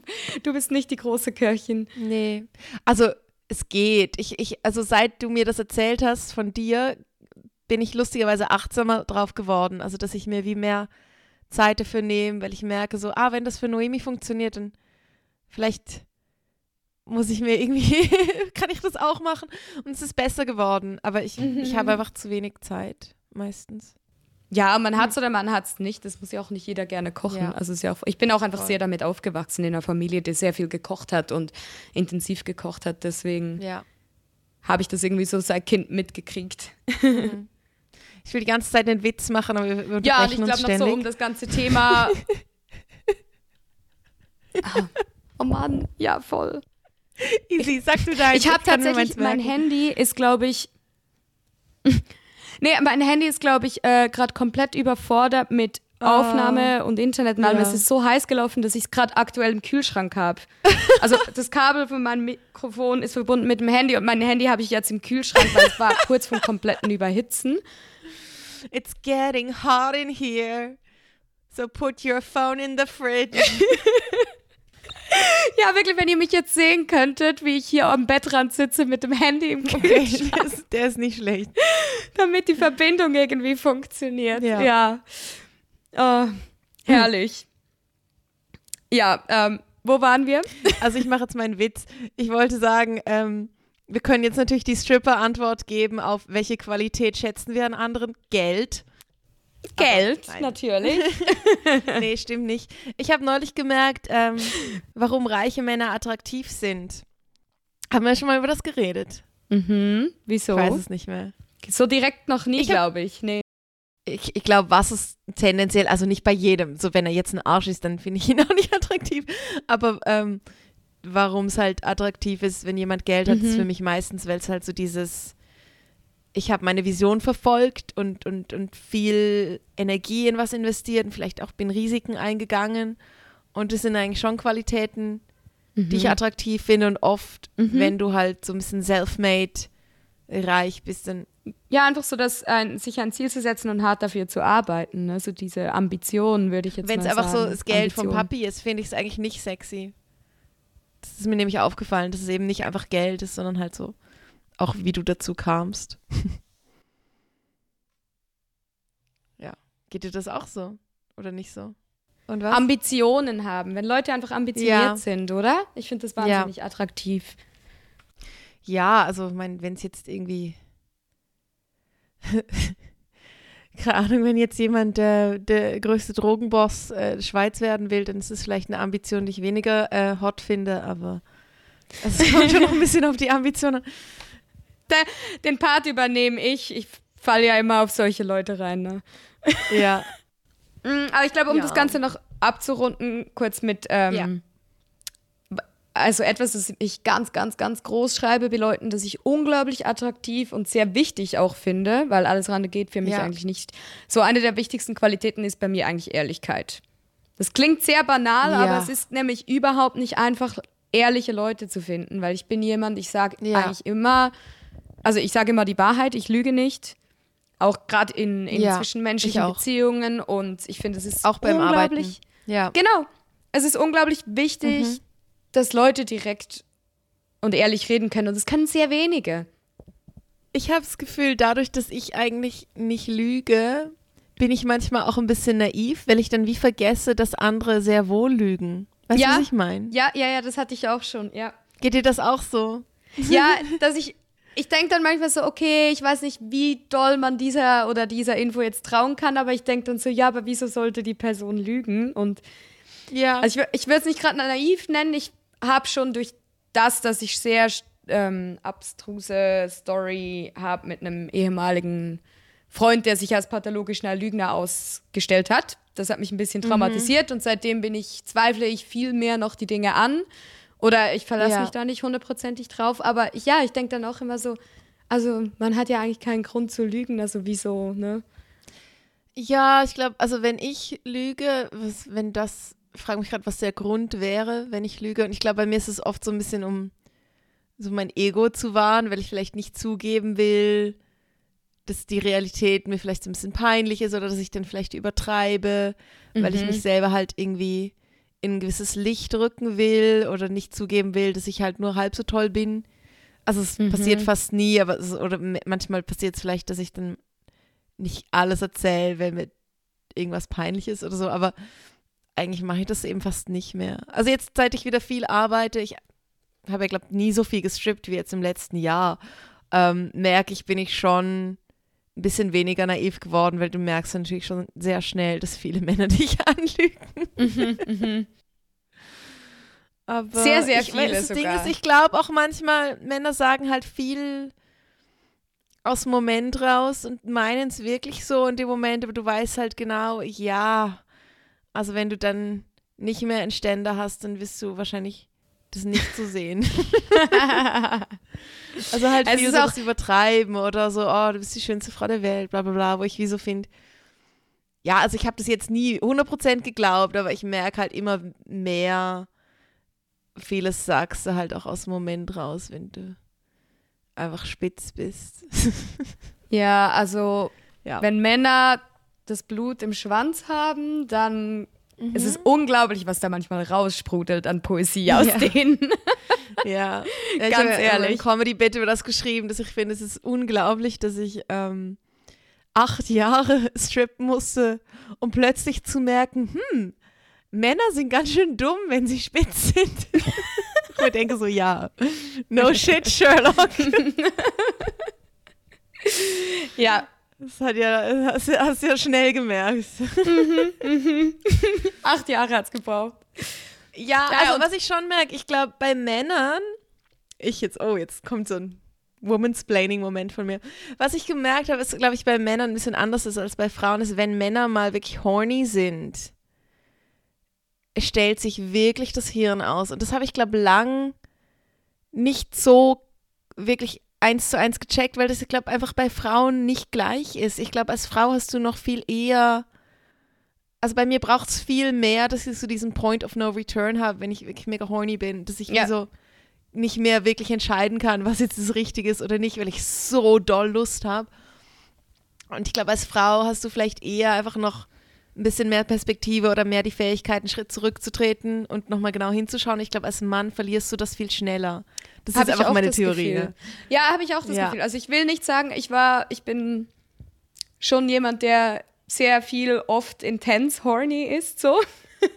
du bist nicht die große Köchin. Nee. Also, es geht. Ich, ich, also, seit du mir das erzählt hast von dir, bin ich lustigerweise achtsamer drauf geworden. Also, dass ich mir wie mehr Zeit dafür nehme, weil ich merke so, ah, wenn das für Noemi funktioniert, dann vielleicht muss ich mir irgendwie, kann ich das auch machen? Und es ist besser geworden. Aber ich, ich habe einfach zu wenig Zeit, meistens. Ja, man hat's oder man hat's nicht. Das muss ja auch nicht jeder gerne kochen. Ja. Also ist ja auch, ich bin auch einfach Voll. sehr damit aufgewachsen in einer Familie, die sehr viel gekocht hat und intensiv gekocht hat. Deswegen Ja. habe ich das irgendwie so seit Kind mitgekriegt. Ich will die ganze Zeit einen Witz machen, aber wir unterbrechen Ja, und ich glaube noch so um das ganze Thema. Ah, oh Mann, ja, voll. Easy, sag du dein. Ich habe tatsächlich, mein. Handy ist, glaube ich. nee, mein Handy ist, glaube ich, äh, gerade komplett überfordert mit Ah. Aufnahme und Internet und allem. Ja. Es ist so heiß gelaufen, dass ich es gerade aktuell im Kühlschrank habe. Also das Kabel von meinem Mikrofon ist verbunden mit dem Handy und mein Handy habe ich jetzt im Kühlschrank, weil es war kurz vom kompletten Überhitzen. It's getting hot in here. So put your phone in the fridge. Ja, wirklich, wenn ihr mich jetzt sehen könntet, wie ich hier am Bettrand sitze mit dem Handy im Okay, Kühlschrank, der ist, der ist nicht schlecht. damit die Verbindung irgendwie funktioniert. Ja. ja. Oh, herrlich. Ja, ähm, wo waren wir? Also ich mache jetzt meinen Witz. Ich wollte sagen, ähm, wir können jetzt natürlich die Stripper-Antwort geben auf welche Qualität schätzen wir an anderen? Geld. Geld, natürlich. Nee, stimmt nicht. Ich habe neulich gemerkt, ähm, warum reiche Männer attraktiv sind. Haben wir schon mal über das geredet? mhm. Wieso? Ich weiß es nicht mehr. So direkt noch nie, glaube ich. Nee. ich, ich glaube, was es tendenziell, also nicht bei jedem, so wenn er jetzt ein Arsch ist, dann finde ich ihn auch nicht attraktiv. Aber ähm, warum es halt attraktiv ist, wenn jemand Geld hat, mhm. ist für mich meistens, weil es halt so dieses, ich habe meine Vision verfolgt und, und, und viel Energie in was investiert und vielleicht auch bin Risiken eingegangen. Und das sind eigentlich schon Qualitäten, mhm. die ich mhm. attraktiv finde. Und oft, mhm. wenn du halt so ein bisschen self-made reich bist, dann. Ja, einfach so, dass ein, sich ein Ziel zu setzen und hart dafür zu arbeiten. Ne? So diese Ambitionen, würde ich jetzt Wenn es einfach so das Geld Ambition. vom Papi ist, finde ich es eigentlich nicht sexy. Das ist mir nämlich aufgefallen, dass es eben nicht einfach Geld ist, sondern halt so auch wie du dazu kamst. ja. Geht dir das auch so? Oder nicht so? Und was? Ambitionen haben. Wenn Leute einfach ambitioniert ja. sind, oder? Ich finde das wahnsinnig ja. attraktiv. Ja, also mein, wenn es jetzt irgendwie keine Ahnung, wenn jetzt jemand der, der größte Drogenboss äh, der Schweiz werden will, dann ist es vielleicht eine Ambition, die ich weniger äh, hot finde, aber es kommt schon noch ein bisschen auf die Ambitionen. den Part übernehme ich. Ich falle ja immer auf solche Leute rein. Ne? Ja. Mm, aber ich glaube, um ja. das Ganze noch abzurunden, kurz mit, ähm, ja. also etwas, das ich ganz, ganz, ganz groß schreibe bei Leuten, das ich unglaublich attraktiv und sehr wichtig auch finde, weil alles Rande geht für mich ja. eigentlich nicht. So eine der wichtigsten Qualitäten ist bei mir eigentlich Ehrlichkeit. Das klingt sehr banal, aber es ist nämlich überhaupt nicht einfach, ehrliche Leute zu finden, weil ich bin jemand, ich sage eigentlich immer, also ich sage immer die Wahrheit, ich lüge nicht. Auch gerade in, in ja, zwischenmenschlichen Beziehungen und ich finde, es ist auch beim unglaublich. Arbeiten. Ja. Genau. Es ist unglaublich wichtig, mhm. dass Leute direkt und ehrlich reden können und es können sehr wenige. Ich habe das Gefühl, dadurch, dass ich eigentlich nicht lüge, bin ich manchmal auch ein bisschen naiv, weil ich dann wie vergesse, dass andere sehr wohl lügen. Weißt ja, du, was ich meine? Ja, ja, ja, das hatte ich auch schon, ja. Geht dir das auch so? Ja, dass ich ich denke dann manchmal so, okay, ich weiß nicht, wie doll man dieser oder dieser Info jetzt trauen kann, aber ich denke dann so, ja, aber wieso sollte die Person lügen? Und ja. Also ich, ich würde es nicht gerade naiv nennen, ich habe schon durch das, dass ich sehr ähm, abstruse Story habe mit einem ehemaligen Freund, der sich als pathologischer Lügner ausgestellt hat. Das hat mich ein bisschen mhm. traumatisiert mhm. und seitdem bin ich, zweifle ich viel mehr noch die Dinge an oder ich verlasse ja. mich da nicht hundertprozentig drauf. Aber ja, ich denke dann auch immer so, also man hat ja eigentlich keinen Grund zu lügen, also wieso, ne? Ja, ich glaube, also wenn ich lüge, was, wenn das, ich frage mich gerade, was der Grund wäre, wenn ich lüge. Und ich glaube, bei mir ist es oft so ein bisschen, um so mein Ego zu wahren, weil ich vielleicht nicht zugeben will, dass die Realität mir vielleicht so ein bisschen peinlich ist oder dass ich dann vielleicht übertreibe, mhm. weil ich mhm. mich selber halt irgendwie in ein gewisses Licht rücken will oder nicht zugeben will, dass ich halt nur halb so toll bin. Also es mhm. passiert fast nie, aber es, oder manchmal passiert es vielleicht, dass ich dann nicht alles erzähle, wenn mir irgendwas peinlich ist oder so, aber eigentlich mache ich das eben fast nicht mehr. Also jetzt, seit ich wieder viel arbeite, ich habe ja, glaube ich, nie so viel gestrippt wie jetzt im letzten Jahr, ähm, merke ich, bin ich schon ein bisschen weniger naiv geworden, weil du merkst natürlich schon sehr schnell, dass viele Männer dich anlügen. Mhm, mhm. Aber sehr, sehr ich, viele das sogar. Ding ist, ich glaube auch manchmal, Männer sagen halt viel aus dem Moment raus und meinen es wirklich so in dem Moment, aber du weißt halt genau, ja, also wenn du dann nicht mehr einen Ständer hast, dann wirst du wahrscheinlich das nicht zu sehen. also halt viel so das übertreiben oder so, oh, du bist die schönste Frau der Welt, bla bla bla, wo ich wie so finde, ja, also ich habe das jetzt nie 100% geglaubt, aber ich merke halt immer mehr, vieles sagst du halt auch aus dem Moment raus, wenn du einfach spitz bist. ja, also ja. wenn Männer das Blut im Schwanz haben, dann Mhm. Es ist unglaublich, was da manchmal raussprudelt an Poesie aus ja. denen. ja, ganz habe, ehrlich. Ich Comedy Bit über das geschrieben, dass ich finde, es ist unglaublich, dass ich ähm, acht Jahre strippen musste, um plötzlich zu merken, hm, Männer sind ganz schön dumm, wenn sie spitz sind. ich denke so, ja, no shit, Sherlock. ja, das hat ja, hast, hast ja schnell gemerkt. Mhm, mhm. Acht Jahre hat es gebraucht. Ja, ja also was ich schon merke, ich glaube, bei Männern, ich jetzt, oh, jetzt kommt so ein Womansplaining-Moment von mir. Was ich gemerkt habe, ist, glaube ich, bei Männern ein bisschen anders ist als bei Frauen, ist, wenn Männer mal wirklich horny sind, stellt sich wirklich das Hirn aus. Und das habe ich, glaube ich, lang nicht so wirklich eins zu eins gecheckt, weil das, ich glaube, einfach bei Frauen nicht gleich ist. Ich glaube, als Frau hast du noch viel eher. Also bei mir braucht es viel mehr, dass ich so diesen Point of No Return habe, wenn ich wirklich mega horny bin, dass ich ja. so nicht mehr wirklich entscheiden kann, was jetzt das Richtige ist oder nicht, weil ich so doll Lust habe. Und ich glaube, als Frau hast du vielleicht eher einfach noch ein bisschen mehr Perspektive oder mehr die Fähigkeit, einen Schritt zurückzutreten und nochmal genau hinzuschauen. Ich glaube, als Mann verlierst du das viel schneller. Das hab ist einfach meine Theorie. Ne? Ja, habe ich auch das ja. Gefühl. Also ich will nicht sagen, ich war, ich bin schon jemand, der sehr viel oft intens horny ist, so.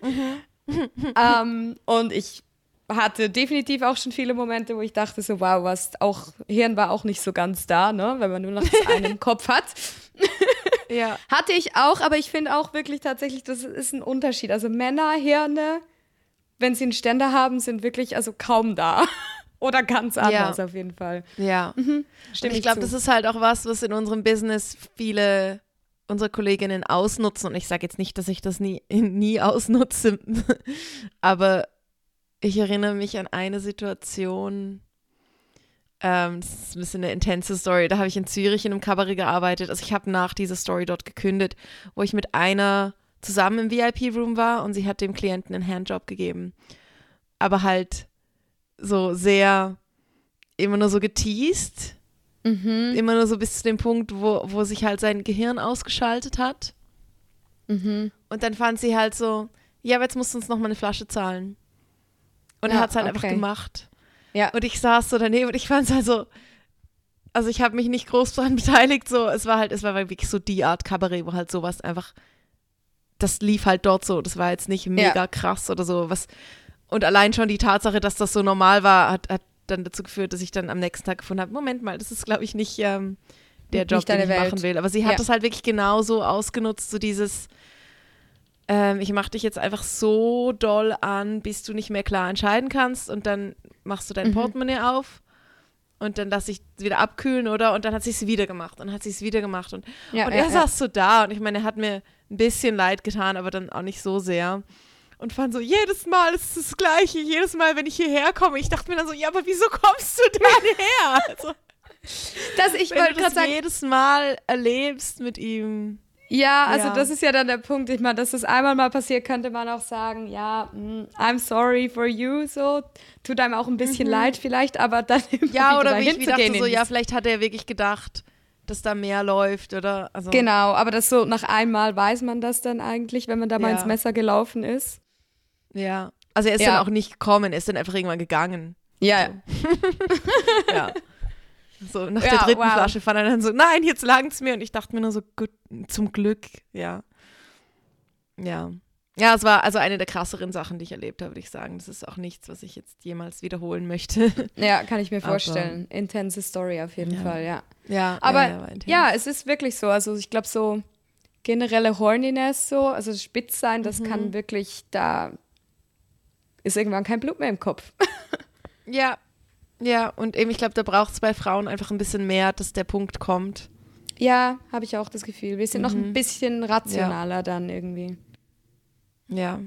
Mhm. ähm, und ich hatte definitiv auch schon viele Momente, wo ich dachte so, wow, was auch, Hirn war auch nicht so ganz da, ne, wenn man nur noch das eine im Kopf hat. Ja. Hatte ich auch, aber ich finde auch wirklich tatsächlich, das ist ein Unterschied. Also Männerhirne, wenn sie einen Ständer haben, sind wirklich also kaum da. Oder ganz anders ja. auf jeden Fall. Ja. Mhm. Stimmt ich glaube, das ist halt auch was, was in unserem Business viele unsere Kolleginnen ausnutzen. Und ich sage jetzt nicht, dass ich das nie, nie ausnutze, aber ich erinnere mich an eine Situation, ähm, das ist ein bisschen eine intense Story. Da habe ich in Zürich in einem Kabarett gearbeitet. Also ich habe nach dieser Story dort gekündigt, wo ich mit einer zusammen im VIP-Room war und sie hat dem Klienten einen Handjob gegeben. Aber halt so sehr immer nur so geteased. Mhm. Immer nur so bis zu dem Punkt, wo, wo sich halt sein Gehirn ausgeschaltet hat. Mhm. Und dann fand sie halt so, ja, aber jetzt musst du uns noch mal eine Flasche zahlen. Und ja, er hat es halt okay. einfach gemacht. Ja. Und ich saß so daneben und ich fand es halt so, also ich habe mich nicht groß daran beteiligt, so, es war halt, es war wirklich so die Art Kabarett, wo halt sowas einfach, das lief halt dort so, das war jetzt nicht mega ja. krass oder so, was, und allein schon die Tatsache, dass das so normal war, hat, hat dann dazu geführt, dass ich dann am nächsten Tag gefunden habe, Moment mal, das ist, glaube ich, nicht ähm, der Job, nicht den ich Welt. machen will. Aber sie hat ja. das halt wirklich genauso ausgenutzt, so dieses, ähm, ich mache dich jetzt einfach so doll an, bis du nicht mehr klar entscheiden kannst und dann machst du dein mhm. Portemonnaie auf und dann lass ich es wieder abkühlen, oder? Und dann hat sie es wieder gemacht und hat sie es wieder gemacht und, ja, und er ja, saß so da und ich meine, er hat mir ein bisschen leid getan, aber dann auch nicht so sehr. Und fand so, jedes Mal ist es das Gleiche, jedes Mal, wenn ich hierher komme. Ich dachte mir dann so, ja, aber wieso kommst du denn her? Also, dass ich wollte gerade sagen, jedes Mal erlebst mit ihm. Ja, also ja. das ist ja dann der Punkt. Ich meine, dass das einmal mal passiert, könnte man auch sagen, ja, mm, I'm sorry for you, so. Tut einem auch ein bisschen mhm. leid vielleicht, aber dann Ja, oder wie ich wie dachte so, ja, vielleicht hat er wirklich gedacht, dass da mehr läuft, oder? Also. Genau, aber das so nach einmal weiß man das dann eigentlich, wenn man da ja. mal ins Messer gelaufen ist. Ja. Also er ist ja. dann auch nicht gekommen, er ist dann einfach irgendwann gegangen. Ja. So. ja. So, nach ja, der dritten wow. Flasche fand er dann so, nein, jetzt langt es mir. Und ich dachte mir nur so, gut, zum Glück, ja. Ja. Ja, es war also eine der krasseren Sachen, die ich erlebt habe, würde ich sagen. Das ist auch nichts, was ich jetzt jemals wiederholen möchte. Ja, kann ich mir vorstellen. Aber, Intense Story auf jeden ja. Fall, ja. Ja, aber ja, ja, es ist wirklich so. Also ich glaube so generelle Horniness so, also spitz sein, das mhm. kann wirklich, da ist irgendwann kein Blut mehr im Kopf. ja, ja, und eben, ich glaube, da braucht es bei Frauen einfach ein bisschen mehr, dass der Punkt kommt. Ja, habe ich auch das Gefühl. Wir sind mhm. noch ein mhm. bisschen rationaler ja. dann irgendwie. Ja.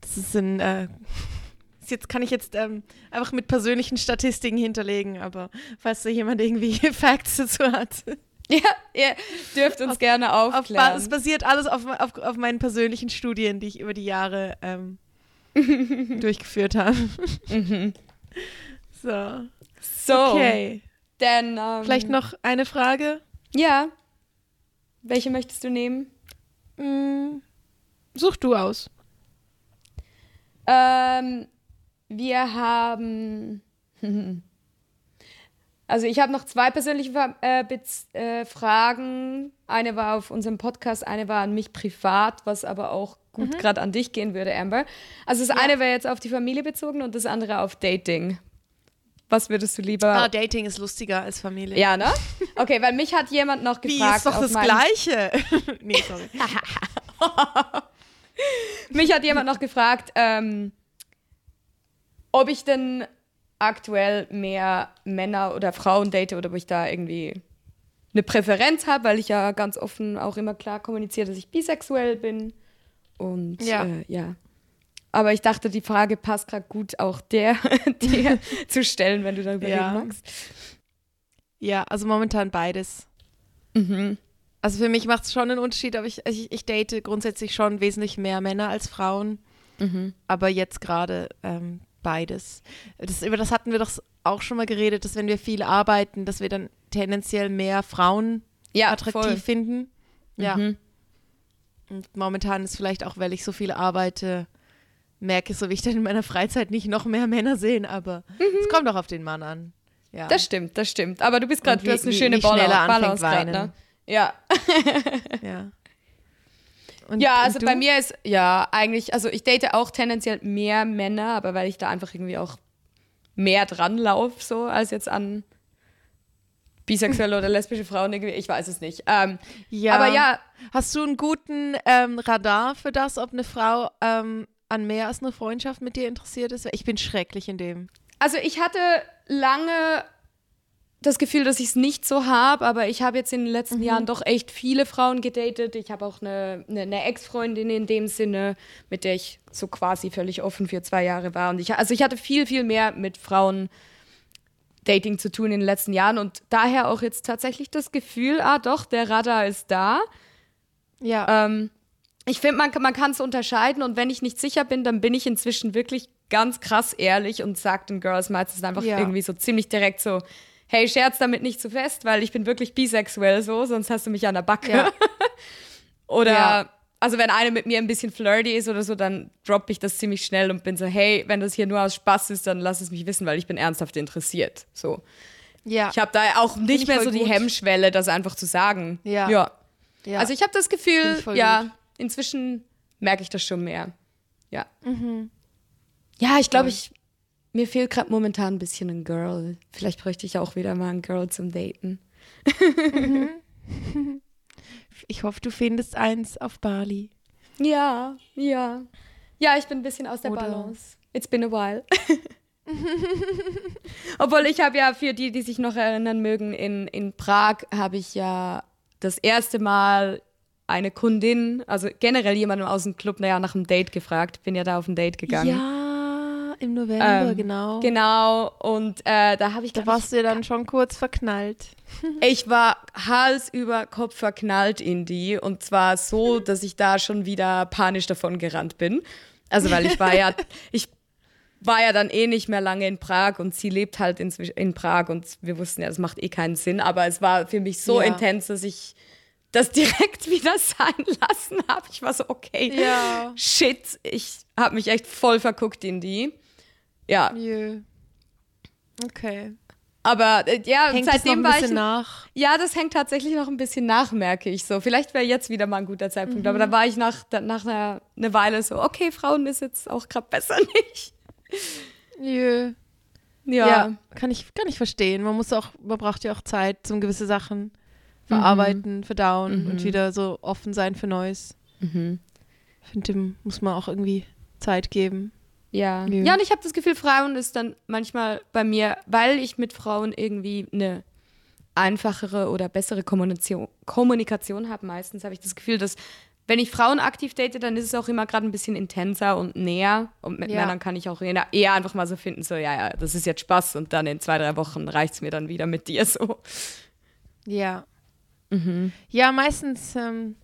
Das ist ein, äh, jetzt kann ich jetzt ähm, einfach mit persönlichen Statistiken hinterlegen, aber falls da jemand irgendwie Facts dazu hat. Ja, ihr dürft uns auf, gerne aufklären. Es basiert alles auf, auf, auf meinen persönlichen Studien, die ich über die Jahre ähm, durchgeführt habe. Mhm. So. So. Okay. Dann. Ähm, Vielleicht noch eine Frage? Ja. Welche möchtest du nehmen? Mm, such du aus. Ähm, wir haben. Also ich habe noch zwei persönliche äh, äh, Fragen. Eine war auf unserem Podcast, eine war an mich privat, was aber auch gut mhm. gerade an dich gehen würde, Amber. Also das ja. eine wäre jetzt auf die Familie bezogen und das andere auf Dating. Was würdest du lieber? Ah, Dating ist lustiger als Familie. Ja, ne? Okay, weil mich hat jemand noch gefragt. Wie, ist doch das Gleiche. nee, sorry. mich hat jemand noch gefragt, ähm, ob ich denn aktuell mehr Männer oder Frauen date oder wo ich da irgendwie eine Präferenz habe, weil ich ja ganz offen auch immer klar kommuniziere, dass ich bisexuell bin. Und ja. Äh, ja. Aber ich dachte, die Frage passt gerade gut auch der, dir zu stellen, wenn du darüber ja. reden magst. Ja, also momentan beides. Mhm. Also für mich macht es schon einen Unterschied, aber ich, ich, ich date grundsätzlich schon wesentlich mehr Männer als Frauen. Mhm. Aber jetzt gerade ähm, beides. Das, über das hatten wir doch auch schon mal geredet, dass wenn wir viel arbeiten, dass wir dann tendenziell mehr Frauen ja, attraktiv voll. finden. Ja. Mhm. Und momentan ist vielleicht auch, weil ich so viel arbeite, merke so, wie ich dann in meiner Freizeit nicht noch mehr Männer sehen, aber mhm. es kommt auch auf den Mann an. Ja. Das stimmt, das stimmt. Aber du bist gerade, du hast eine schöne Balance gerade, ne? Ja. ja. Und, ja, also bei mir ist, ja, eigentlich, also ich date auch tendenziell mehr Männer, aber weil ich da einfach irgendwie auch mehr dran laufe, so, als jetzt an bisexuelle oder lesbische Frauen irgendwie, ich weiß es nicht. Ähm, ja. Aber ja. Hast du einen guten ähm, Radar für das, ob eine Frau ähm, an mehr als eine Freundschaft mit dir interessiert ist? Ich bin schrecklich in dem. Also ich hatte lange das Gefühl, dass ich es nicht so habe, aber ich habe jetzt in den letzten mhm. Jahren doch echt viele Frauen gedatet. Ich habe auch eine, eine, eine Ex-Freundin in dem Sinne, mit der ich so quasi völlig offen für zwei Jahre war. Und ich, also ich hatte viel, viel mehr mit Frauen Dating zu tun in den letzten Jahren und daher auch jetzt tatsächlich das Gefühl, ah doch, der Radar ist da. Ja. Ähm, ich finde, man, man kann es unterscheiden und wenn ich nicht sicher bin, dann bin ich inzwischen wirklich ganz krass ehrlich und sage den Girls meistens einfach ja. irgendwie so ziemlich direkt so, hey, scherz damit nicht zu fest, weil ich bin wirklich bisexuell so, sonst hast du mich an der Backe. Ja. oder, ja. also wenn eine mit mir ein bisschen flirty ist oder so, dann droppe ich das ziemlich schnell und bin so, hey, wenn das hier nur aus Spaß ist, dann lass es mich wissen, weil ich bin ernsthaft interessiert. So. Ja. Ich habe da auch nicht mehr so die gut. Hemmschwelle, das einfach zu sagen. Ja. ja. ja. Also ich habe das Gefühl, ja, gut. Inzwischen merke ich das schon mehr. Ja. Mhm. Ja, ich glaube, ich mir fehlt gerade momentan ein bisschen ein Girl. Vielleicht bräuchte ich auch wieder mal ein Girl zum Daten. Mhm. Ich hoffe, du findest eins auf Bali. Ja, ja. Ja, ich bin ein bisschen aus der Oder Balance. It's been a while. Obwohl ich habe ja für die, die sich noch erinnern mögen, in, in Prag habe ich ja das erste Mal eine Kundin, also generell jemanden aus dem Club, naja, nach einem Date gefragt. Bin ja da auf ein Date gegangen. Ja im November, ähm, genau. Genau, und äh, da habe ich. Da warst du dann schon kurz verknallt. ich war Hals über Kopf verknallt in die und zwar so, dass ich da schon wieder panisch davon gerannt bin. Also, weil ich war ja, ich war ja dann eh nicht mehr lange in Prag und sie lebt halt in, in Prag und wir wussten ja, das macht eh keinen Sinn, aber es war für mich so ja. intens, dass ich das direkt wieder sein lassen habe. Ich war so, okay, ja. shit, ich habe mich echt voll verguckt in die. Ja. Jö. Okay. Aber äh, ja, hängt seitdem das noch ein bisschen war ich. Nach? Ja, das hängt tatsächlich noch ein bisschen nach, merke ich so. Vielleicht wäre jetzt wieder mal ein guter Zeitpunkt. Mhm. Aber da war ich nach, nach einer, einer Weile so, okay, Frauen ist jetzt auch gerade besser nicht. Jö. Ja. ja. kann ich, kann ich verstehen. Man muss auch, man braucht ja auch Zeit zum gewisse Sachen verarbeiten, mhm. verdauen mhm. und wieder so offen sein für Neues. Mhm. Ich finde, dem muss man auch irgendwie Zeit geben. Ja. Ja, und ich habe das Gefühl, Frauen ist dann manchmal bei mir, weil ich mit Frauen irgendwie eine einfachere oder bessere Kommunikation, Kommunikation habe. Meistens habe ich das Gefühl, dass wenn ich Frauen aktiv date, dann ist es auch immer gerade ein bisschen intenser und näher. Und mit ja. Männern kann ich auch eher einfach mal so finden, so, ja, ja, das ist jetzt Spaß und dann in zwei, drei Wochen reicht es mir dann wieder mit dir so. Ja. Mhm. Ja, meistens, ähm,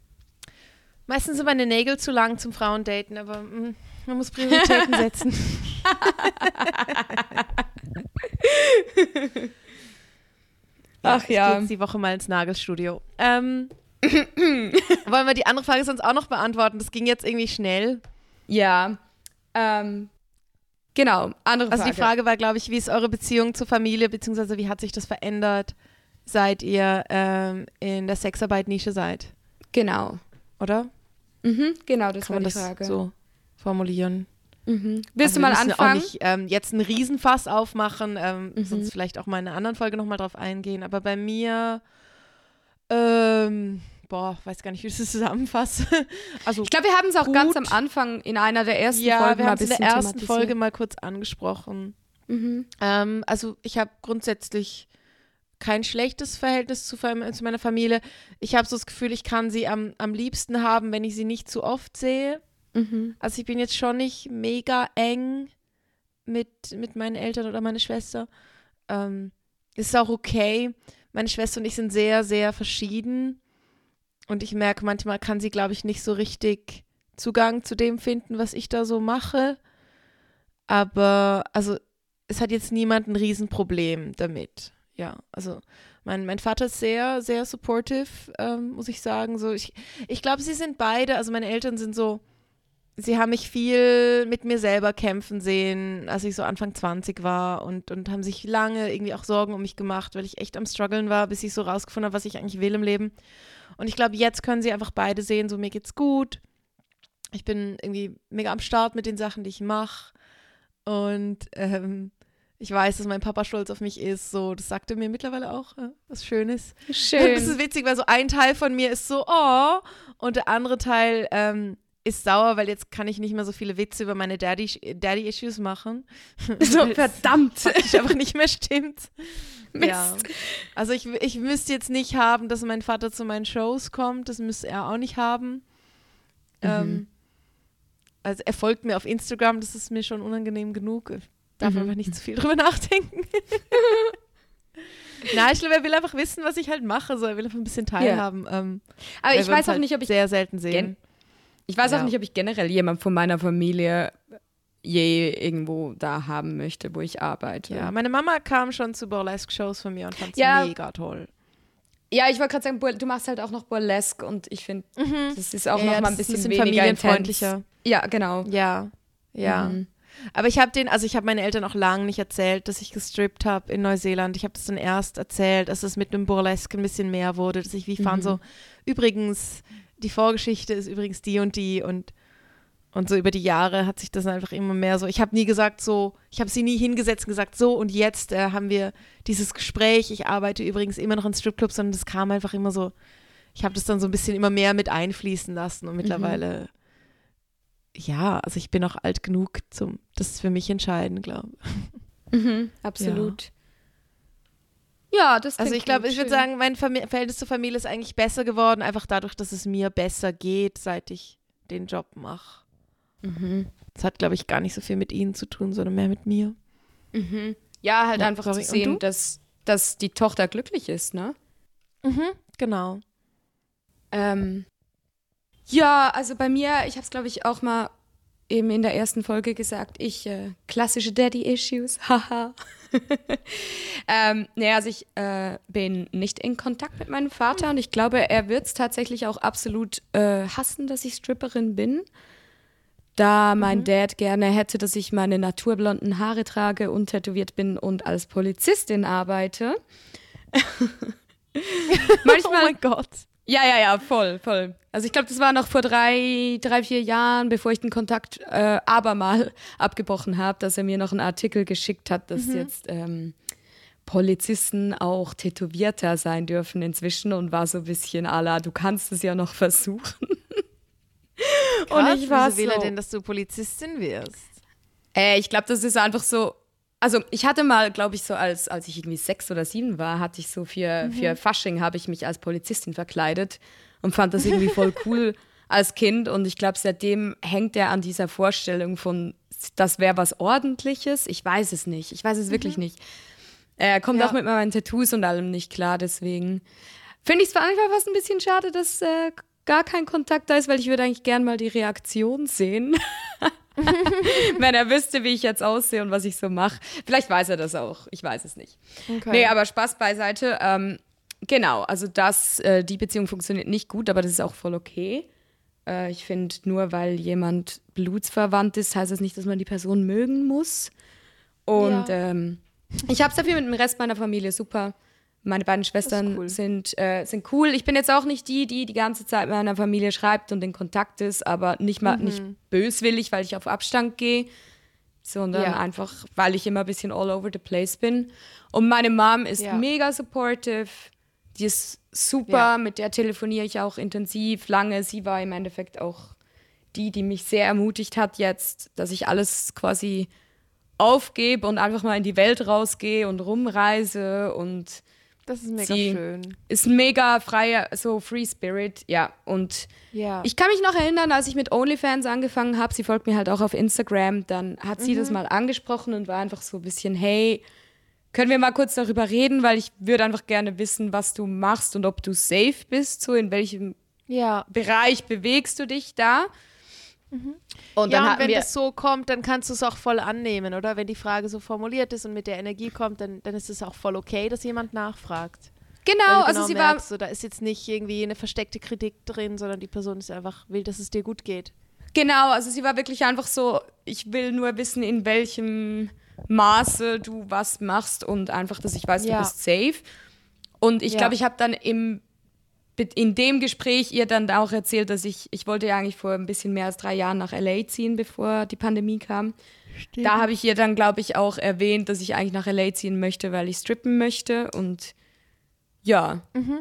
meistens sind meine Nägel zu lang zum Frauendaten, aber mh, mm, man muss Prioritäten setzen. Ach ja. Jetzt die Woche mal ins Nagelstudio. Ähm, wollen wir die andere Frage sonst auch noch beantworten? Das ging jetzt irgendwie schnell. Ja. Ähm, genau, andere Frage. Also die Frage war, glaube ich, wie ist eure Beziehung zur Familie, beziehungsweise wie hat sich das verändert, seit ihr ähm, in der Sexarbeit-Nische seid? Genau. Oder? Mhm, genau, das Kann war die Frage. So formulieren. Mhm. Willst also du mal anfangen? Auch nicht ähm, jetzt einen Riesenfass aufmachen, ähm, mhm. sonst vielleicht auch mal in einer anderen Folge nochmal drauf eingehen. Aber bei mir, ähm, boah, weiß gar nicht, wie ich das zusammenfasse. also ich glaube, wir haben es auch gut. ganz am Anfang in einer der ersten ja, Folgen wir mal ein bisschen in der ersten Folge mal kurz angesprochen. Mhm. Ähm, also ich habe grundsätzlich kein schlechtes Verhältnis zu, zu meiner Familie. Ich habe so das Gefühl, ich kann sie am, am liebsten haben, wenn ich sie nicht zu oft sehe. Mhm. Also ich bin jetzt schon nicht mega eng mit, mit meinen Eltern oder meiner Schwester. Ähm, ist auch okay. Meine Schwester und ich sind sehr, sehr verschieden. Und ich merke, manchmal kann sie, glaube ich, nicht so richtig Zugang zu dem finden, was ich da so mache. Aber also es hat jetzt niemand ein Riesenproblem damit. Ja, also mein, mein Vater ist sehr, sehr supportive, ähm, muss ich sagen. So, ich ich glaube, sie sind beide, also meine Eltern sind so, sie haben mich viel mit mir selber kämpfen sehen, als ich so Anfang 20 war und, und haben sich lange irgendwie auch Sorgen um mich gemacht, weil ich echt am struggeln war, bis ich so rausgefunden habe, was ich eigentlich will im Leben. Und ich glaube, jetzt können sie einfach beide sehen, so mir geht's gut. Ich bin irgendwie mega am Start mit den Sachen, die ich mache. Und ähm, ich weiß, dass mein Papa stolz auf mich ist. So, das sagte mir mittlerweile auch äh, was Schönes. Schön. Das ist witzig, weil so ein Teil von mir ist so, oh, und der andere Teil ähm, ist sauer, weil jetzt kann ich nicht mehr so viele Witze über meine Daddy-Issues Daddy machen. So, verdammt. Das einfach nicht mehr stimmt. Mist. Ja. Also ich, ich müsste jetzt nicht haben, dass mein Vater zu meinen Shows kommt. Das müsste er auch nicht haben. Mhm. Ähm, also er folgt mir auf Instagram, das ist mir schon unangenehm genug. Ich darf mhm. einfach nicht zu viel drüber nachdenken. Nein, ich glaube, er will einfach wissen, was ich halt mache. So, er will einfach ein bisschen teilhaben. Ja. Ähm, Aber ich weiß auch halt nicht, ob ich sehr selten sehen. Ich weiß ja. auch nicht, ob ich generell jemand von meiner Familie je irgendwo da haben möchte, wo ich arbeite. Ja, meine Mama kam schon zu Burlesque-Shows von mir und fand es ja. mega toll. Ja, ich wollte gerade sagen, du machst halt auch noch Burlesque und ich finde, mhm. das ist auch ja, noch mal ein bisschen, bisschen weniger familienfreundlicher. Ja, genau. Ja, ja. Mhm. Aber ich habe den, also ich habe meine Eltern auch lange nicht erzählt, dass ich gestrippt habe in Neuseeland. Ich habe das dann erst erzählt, dass es mit dem Burlesque ein bisschen mehr wurde, dass ich wie mhm. so, übrigens, die Vorgeschichte ist übrigens die und die und und so über die Jahre hat sich das einfach immer mehr so. Ich habe nie gesagt so, ich habe sie nie hingesetzt und gesagt, so und jetzt äh, haben wir dieses Gespräch. Ich arbeite übrigens immer noch in Stripclubs, sondern das kam einfach immer so. Ich habe das dann so ein bisschen immer mehr mit einfließen lassen und mittlerweile, mhm. Ja, also ich bin auch alt genug zum, das ist für mich entscheidend, glaube ich. Mhm, absolut. Ja. ja das Also ich glaube, ich würde sagen, mein Famili Verhältnis zur Familie ist eigentlich besser geworden, einfach dadurch, dass es mir besser geht, seit ich den Job mache. Mhm. Das hat, glaube ich, gar nicht so viel mit ihnen zu tun, sondern mehr mit mir. Mhm. Ja, halt ja, einfach sorry. zu sehen, dass, dass die Tochter glücklich ist, ne? Mhm, genau. Ähm, ja, also bei mir, ich habe es, glaube ich, auch mal eben in der ersten Folge gesagt, ich, äh, klassische Daddy-Issues, haha. ähm, naja, also ich äh, bin nicht in Kontakt mit meinem Vater und ich glaube, er wird es tatsächlich auch absolut äh, hassen, dass ich Stripperin bin da mein mhm. Dad gerne hätte, dass ich meine naturblonden Haare trage und tätowiert bin und als Polizistin arbeite. Manchmal, oh mein Gott. Ja, ja, ja, voll, voll. Also ich glaube, das war noch vor drei, drei, vier Jahren, bevor ich den Kontakt äh, abermal abgebrochen habe, dass er mir noch einen Artikel geschickt hat, dass mhm. jetzt ähm, Polizisten auch tätowierter sein dürfen inzwischen und war so ein bisschen à la, du kannst es ja noch versuchen. Krass, und ich war wieso will er denn, dass du Polizistin wirst? Äh, ich glaube, das ist einfach so. Also ich hatte mal, glaube ich, so als, als ich irgendwie sechs oder sieben war, hatte ich so für, mhm. für Fasching, habe ich mich als Polizistin verkleidet und fand das irgendwie voll cool als Kind. Und ich glaube, seitdem hängt er an dieser Vorstellung von, das wäre was Ordentliches. Ich weiß es nicht. Ich weiß es mhm. wirklich nicht. Er kommt ja. auch mit meinen Tattoos und allem nicht klar, deswegen finde ich es einfach fast ein bisschen schade, dass äh, gar kein Kontakt da ist, weil ich würde eigentlich gern mal die Reaktion sehen. Wenn er wüsste, wie ich jetzt aussehe und was ich so mache. Vielleicht weiß er das auch. Ich weiß es nicht. Okay. Nee, aber Spaß beiseite. Ähm, genau, also das, äh, die Beziehung funktioniert nicht gut, aber das ist auch voll okay. Äh, ich finde, nur weil jemand blutsverwandt ist, heißt das nicht, dass man die Person mögen muss. Und ja. ähm, ich habe sehr viel mit dem Rest meiner Familie super. Meine beiden Schwestern cool. sind, äh, sind cool. Ich bin jetzt auch nicht die, die die ganze Zeit mit meiner Familie schreibt und in Kontakt ist, aber nicht mal mhm. nicht böswillig, weil ich auf Abstand gehe, sondern ja. einfach, weil ich immer ein bisschen all over the place bin. Und meine Mom ist ja. mega supportive. Die ist super, ja. mit der telefoniere ich auch intensiv lange. Sie war im Endeffekt auch die, die mich sehr ermutigt hat jetzt, dass ich alles quasi aufgebe und einfach mal in die Welt rausgehe und rumreise und das ist mega schön. Ist mega freier, so Free Spirit, ja. Und ja. ich kann mich noch erinnern, als ich mit OnlyFans angefangen habe, sie folgt mir halt auch auf Instagram, dann hat sie mhm. das mal angesprochen und war einfach so ein bisschen, hey, können wir mal kurz darüber reden, weil ich würde einfach gerne wissen, was du machst und ob du safe bist, so in welchem ja. Bereich bewegst du dich da. Mhm. Und ja, und wenn das so kommt, dann kannst du es auch voll annehmen, oder? Wenn die Frage so formuliert ist und mit der Energie kommt, dann, dann ist es auch voll okay, dass jemand nachfragt. Genau, genau also sie merkst, war. So, da ist jetzt nicht irgendwie eine versteckte Kritik drin, sondern die Person ist einfach, will, dass es dir gut geht. Genau, also sie war wirklich einfach so, ich will nur wissen, in welchem Maße du was machst und einfach, dass ich weiß, ja. du bist safe. Und ich ja. glaube, ich habe dann im in dem Gespräch ihr dann auch erzählt, dass ich, ich wollte ja eigentlich vor ein bisschen mehr als drei Jahren nach LA ziehen, bevor die Pandemie kam. Stimmt. Da habe ich ihr dann, glaube ich, auch erwähnt, dass ich eigentlich nach LA ziehen möchte, weil ich strippen möchte. Und ja, mhm.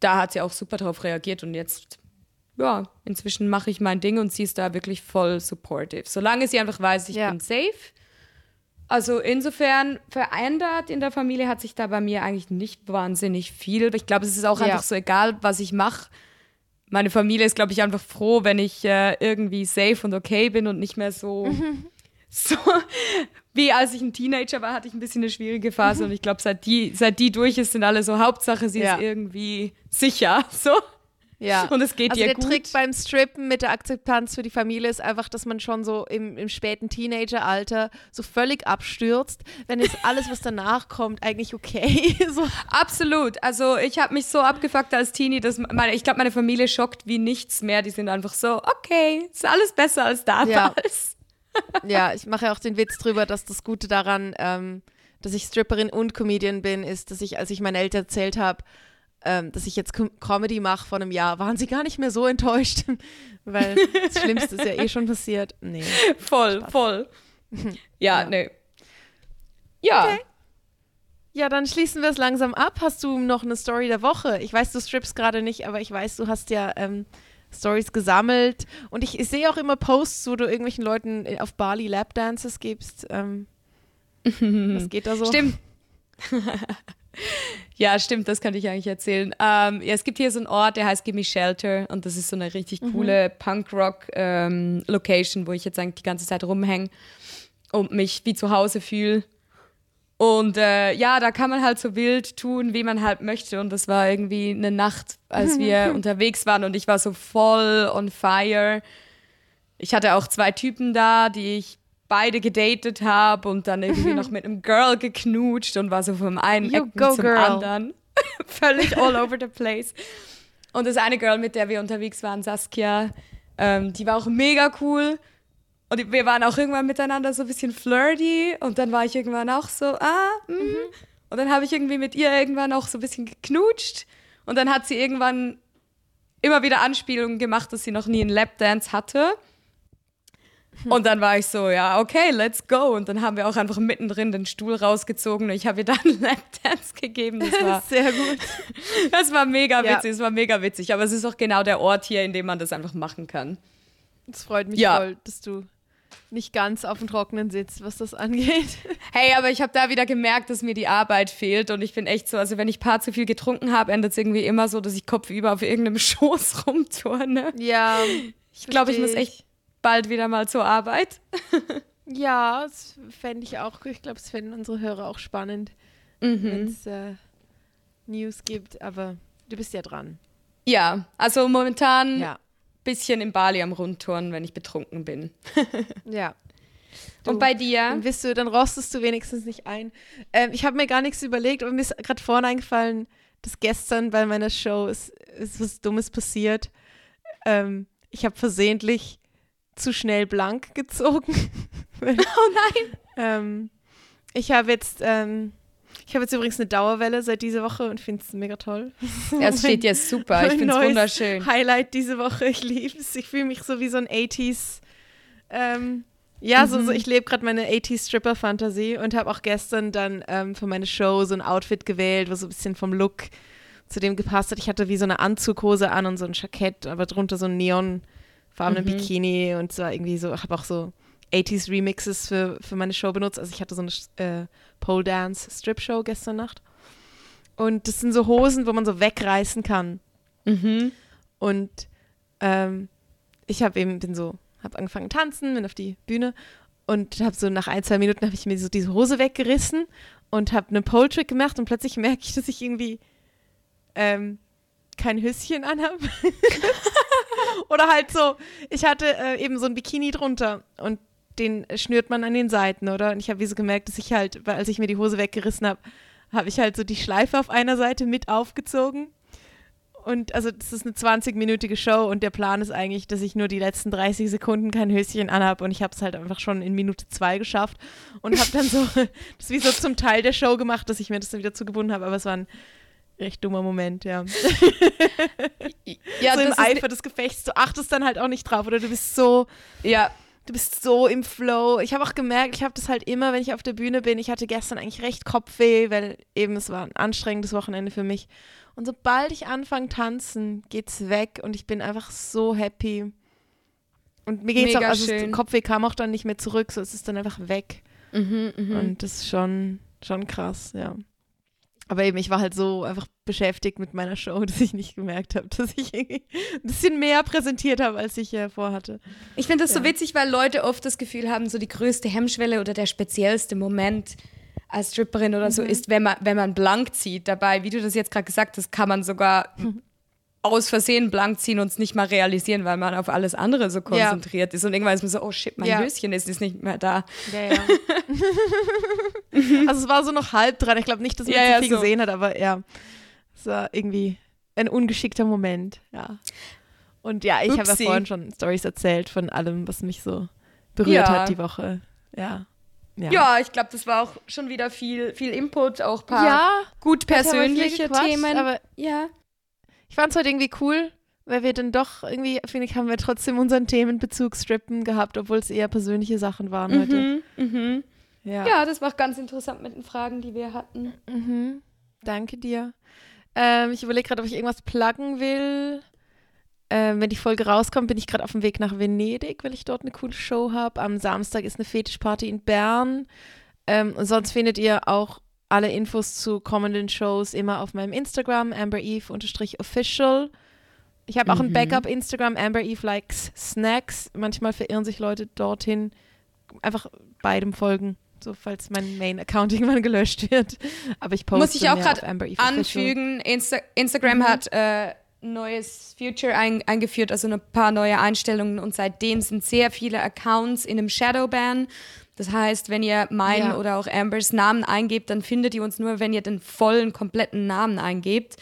da hat sie auch super drauf reagiert und jetzt, ja, inzwischen mache ich mein Ding und sie ist da wirklich voll supportive. Solange sie einfach weiß, ich ja. bin safe also insofern verändert in der Familie hat sich da bei mir eigentlich nicht wahnsinnig viel. Ich glaube, es ist auch ja. einfach so egal, was ich mache. Meine Familie ist, glaube ich, einfach froh, wenn ich äh, irgendwie safe und okay bin und nicht mehr so, so wie als ich ein Teenager war, hatte ich ein bisschen eine schwierige Phase. und ich glaube, seit die, seit die durch ist, sind alle so, Hauptsache, sie ja. ist irgendwie sicher. So. Ja. Und es geht also dir der gut. Trick beim Strippen mit der Akzeptanz für die Familie ist einfach, dass man schon so im, im späten Teenageralter so völlig abstürzt. Wenn jetzt alles, was danach kommt, eigentlich okay so. Absolut. Also ich habe mich so abgefuckt als Teenie, dass meine, ich glaube, meine Familie schockt wie nichts mehr. Die sind einfach so, okay, ist alles besser als damals. Ja, ja ich mache ja auch den Witz drüber, dass das Gute daran, ähm, dass ich Stripperin und Comedian bin, ist, dass ich, als ich meinen Eltern erzählt habe, ähm, dass ich jetzt Com Comedy mache vor einem Jahr, waren sie gar nicht mehr so enttäuscht, weil das Schlimmste ist ja eh schon passiert. Nee. Voll, Spaß. voll. Ja, ja, nee. Ja. Okay. Ja, dann schließen wir es langsam ab. Hast du noch eine Story der Woche? Ich weiß, du strippst gerade nicht, aber ich weiß, du hast ja ähm, Stories gesammelt. Und ich, ich sehe auch immer Posts, wo du irgendwelchen Leuten auf Bali Lapdances gibst. Ähm, was geht da so? Stimmt. Ja, stimmt, das könnte ich eigentlich erzählen. Ähm, ja, es gibt hier so einen Ort, der heißt Gimme Shelter und das ist so eine richtig mhm. coole Punk-Rock-Location, ähm, wo ich jetzt eigentlich die ganze Zeit rumhänge und mich wie zu Hause fühle. Und äh, ja, da kann man halt so wild tun, wie man halt möchte. Und das war irgendwie eine Nacht, als wir unterwegs waren und ich war so voll on fire. Ich hatte auch zwei Typen da, die ich beide gedatet habe und dann irgendwie noch mit einem Girl geknutscht und war so vom einen Ecken zum girl. anderen. Völlig all over the place. Und das eine Girl, mit der wir unterwegs waren, Saskia, ähm, die war auch mega cool. Und wir waren auch irgendwann miteinander so ein bisschen flirty. Und dann war ich irgendwann auch so, ah, mm. mhm. Und dann habe ich irgendwie mit ihr irgendwann auch so ein bisschen geknutscht. Und dann hat sie irgendwann immer wieder Anspielungen gemacht, dass sie noch nie einen Lapdance hatte. Und dann war ich so, ja, okay, let's go. Und dann haben wir auch einfach mittendrin den Stuhl rausgezogen und ich habe ihr dann einen Lapdance gegeben. Das war sehr gut. Das war mega witzig, das war mega witzig. Aber es ist auch genau der Ort hier, in dem man das einfach machen kann. Es freut mich ja. voll, dass du nicht ganz auf dem Trockenen sitzt, was das angeht. Hey, aber ich habe da wieder gemerkt, dass mir die Arbeit fehlt und ich bin echt so, also wenn ich paar zu viel getrunken habe, endet es irgendwie immer so, dass ich kopfüber auf irgendeinem Schoß rumturne. Ja. Ich glaube, ich muss echt bald wieder mal zur Arbeit. ja, das fände ich auch, ich glaube, es fänden unsere Hörer auch spannend, mhm. wenn es äh, News gibt, aber du bist ja dran. Ja, also momentan ja. bisschen in Bali am Rundtouren, wenn ich betrunken bin. ja. Du, Und bei dir? Dann, bist du, dann rostest du wenigstens nicht ein. Ähm, ich habe mir gar nichts überlegt, aber mir ist gerade vorne eingefallen, dass gestern bei meiner Show ist, ist was Dummes passiert. Ähm, ich habe versehentlich zu schnell blank gezogen. oh nein! ähm, ich habe jetzt, ähm, ich habe jetzt übrigens eine Dauerwelle seit dieser Woche und finde es mega toll. Ja, es steht jetzt super. Ich finde es wunderschön. Highlight diese Woche. Ich liebe es. Ich fühle mich so wie so ein 80s. Ähm, ja, mhm. so, so, ich lebe gerade meine 80s Stripper-Fantasie und habe auch gestern dann ähm, für meine Show so ein Outfit gewählt, was so ein bisschen vom Look zu dem gepasst hat. Ich hatte wie so eine Anzughose an und so ein Jackett, aber drunter so ein Neon farbenen mhm. Bikini und zwar irgendwie so, habe auch so 80s Remixes für, für meine Show benutzt. Also ich hatte so eine äh, Pole Dance Strip Show gestern Nacht. Und das sind so Hosen, wo man so wegreißen kann. Mhm. Und ähm, ich habe eben, bin so, habe angefangen tanzen, bin auf die Bühne und habe so nach ein, zwei Minuten habe ich mir so diese Hose weggerissen und habe einen Pole Trick gemacht und plötzlich merke ich, dass ich irgendwie ähm, kein Höschen anhabe. Oder halt so, ich hatte äh, eben so ein Bikini drunter und den schnürt man an den Seiten, oder? Und ich habe wie so gemerkt, dass ich halt, als ich mir die Hose weggerissen habe, habe ich halt so die Schleife auf einer Seite mit aufgezogen. Und also das ist eine 20-minütige Show und der Plan ist eigentlich, dass ich nur die letzten 30 Sekunden kein Höschen anhabe und ich habe es halt einfach schon in Minute zwei geschafft und habe dann so das wie so zum Teil der Show gemacht, dass ich mir das dann wieder zugebunden habe, aber es war recht dummer Moment, ja. ja so im Eifer des Gefechts, du achtest dann halt auch nicht drauf oder du bist so, ja, du bist so im Flow. Ich habe auch gemerkt, ich habe das halt immer, wenn ich auf der Bühne bin. Ich hatte gestern eigentlich recht Kopfweh, weil eben es war ein anstrengendes Wochenende für mich. Und sobald ich anfange tanzen, geht's weg und ich bin einfach so happy. Und mir geht's Mega auch, also schön. Kopfweh kam auch dann nicht mehr zurück, so es ist dann einfach weg. Mhm, mh. Und das ist schon, schon krass, ja. Aber eben, ich war halt so einfach beschäftigt mit meiner Show, dass ich nicht gemerkt habe, dass ich irgendwie ein bisschen mehr präsentiert habe, als ich äh, vorhatte. Ich finde das ja. so witzig, weil Leute oft das Gefühl haben, so die größte Hemmschwelle oder der speziellste Moment als Stripperin oder mhm. so ist, wenn man, wenn man blank zieht. Dabei, wie du das jetzt gerade gesagt hast, kann man sogar mhm. Aus Versehen blank ziehen und es nicht mal realisieren, weil man auf alles andere so konzentriert ja. ist. Und irgendwann ist man so, oh shit, mein ja. Höschen ist, ist nicht mehr da. Ja, ja. also es war so noch halb dran. Ich glaube nicht, dass man ja, viel so. gesehen hat, aber ja, es war irgendwie ein ungeschickter Moment, ja. Und ja, ich habe ja vorhin schon Stories erzählt von allem, was mich so berührt hat die Woche. Ja. Ja, ja ich glaube, das war auch schon wieder viel, viel Input, auch ein paar ja, gut persönliche Themen. Aber ja. Ich fand es heute irgendwie cool, weil wir dann doch irgendwie, finde ich, haben wir trotzdem unseren Themenbezug strippen gehabt, obwohl es eher persönliche Sachen waren mhm, heute. Mhm. Ja. ja, das war auch ganz interessant mit den Fragen, die wir hatten. Mhm. Danke dir. Ähm, ich überlege gerade, ob ich irgendwas pluggen will. Ähm, wenn die Folge rauskommt, bin ich gerade auf dem Weg nach Venedig, weil ich dort eine coole Show habe. Am Samstag ist eine Fetischparty in Bern. Ähm, und sonst findet ihr auch alle Infos zu kommenden Shows immer auf meinem Instagram, ambereve-official. Ich habe auch mhm. ein Backup-Instagram, ambereve likes snacks. Manchmal verirren sich Leute dorthin. Einfach beidem folgen, so falls mein Main-Account irgendwann gelöscht wird. Aber ich poste Muss ich auch gerade anfügen, Insta Instagram mhm. hat äh, neues Future ein, eingeführt, also ein paar neue Einstellungen und seitdem sind sehr viele Accounts in einem Shadowban. Das heißt, wenn ihr meinen ja. oder auch Ambers Namen eingebt, dann findet ihr uns nur, wenn ihr den vollen, kompletten Namen eingebt.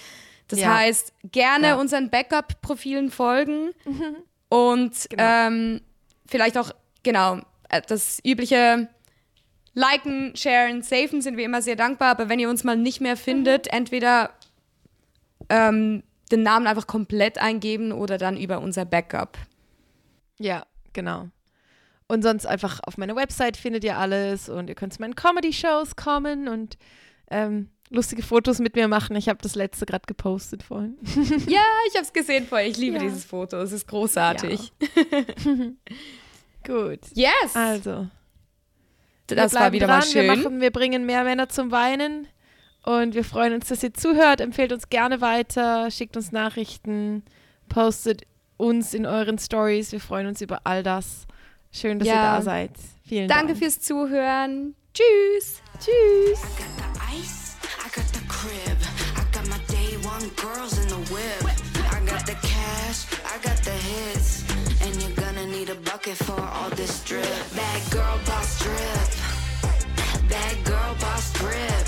Das ja. heißt, gerne ja. unseren Backup-Profilen folgen mhm. und genau. ähm, vielleicht auch, genau, äh, das übliche Liken, Sharen, Safen sind wir immer sehr dankbar, aber wenn ihr uns mal nicht mehr findet, mhm. entweder ähm, den Namen einfach komplett eingeben oder dann über unser Backup. Ja, genau. Und sonst einfach auf meiner Website findet ihr alles und ihr könnt zu meinen Comedy-Shows kommen und ähm, lustige Fotos mit mir machen. Ich habe das letzte gerade gepostet vorhin. ja, ich habe es gesehen vorhin. Ich liebe ja. dieses Foto. Es ist großartig. Ja. Gut. Yes. Also. Das war wieder dran. mal schön. Wir, machen, wir bringen mehr Männer zum Weinen. Und wir freuen uns, dass ihr zuhört. Empfehlt uns gerne weiter, schickt uns Nachrichten, postet uns in euren Stories. Wir freuen uns über all das. Schön, dass ja. ihr da seid. Vielen Danke Dank. Fürs Zuhören. Tschüss. Tschüss. Bad girl boss drip.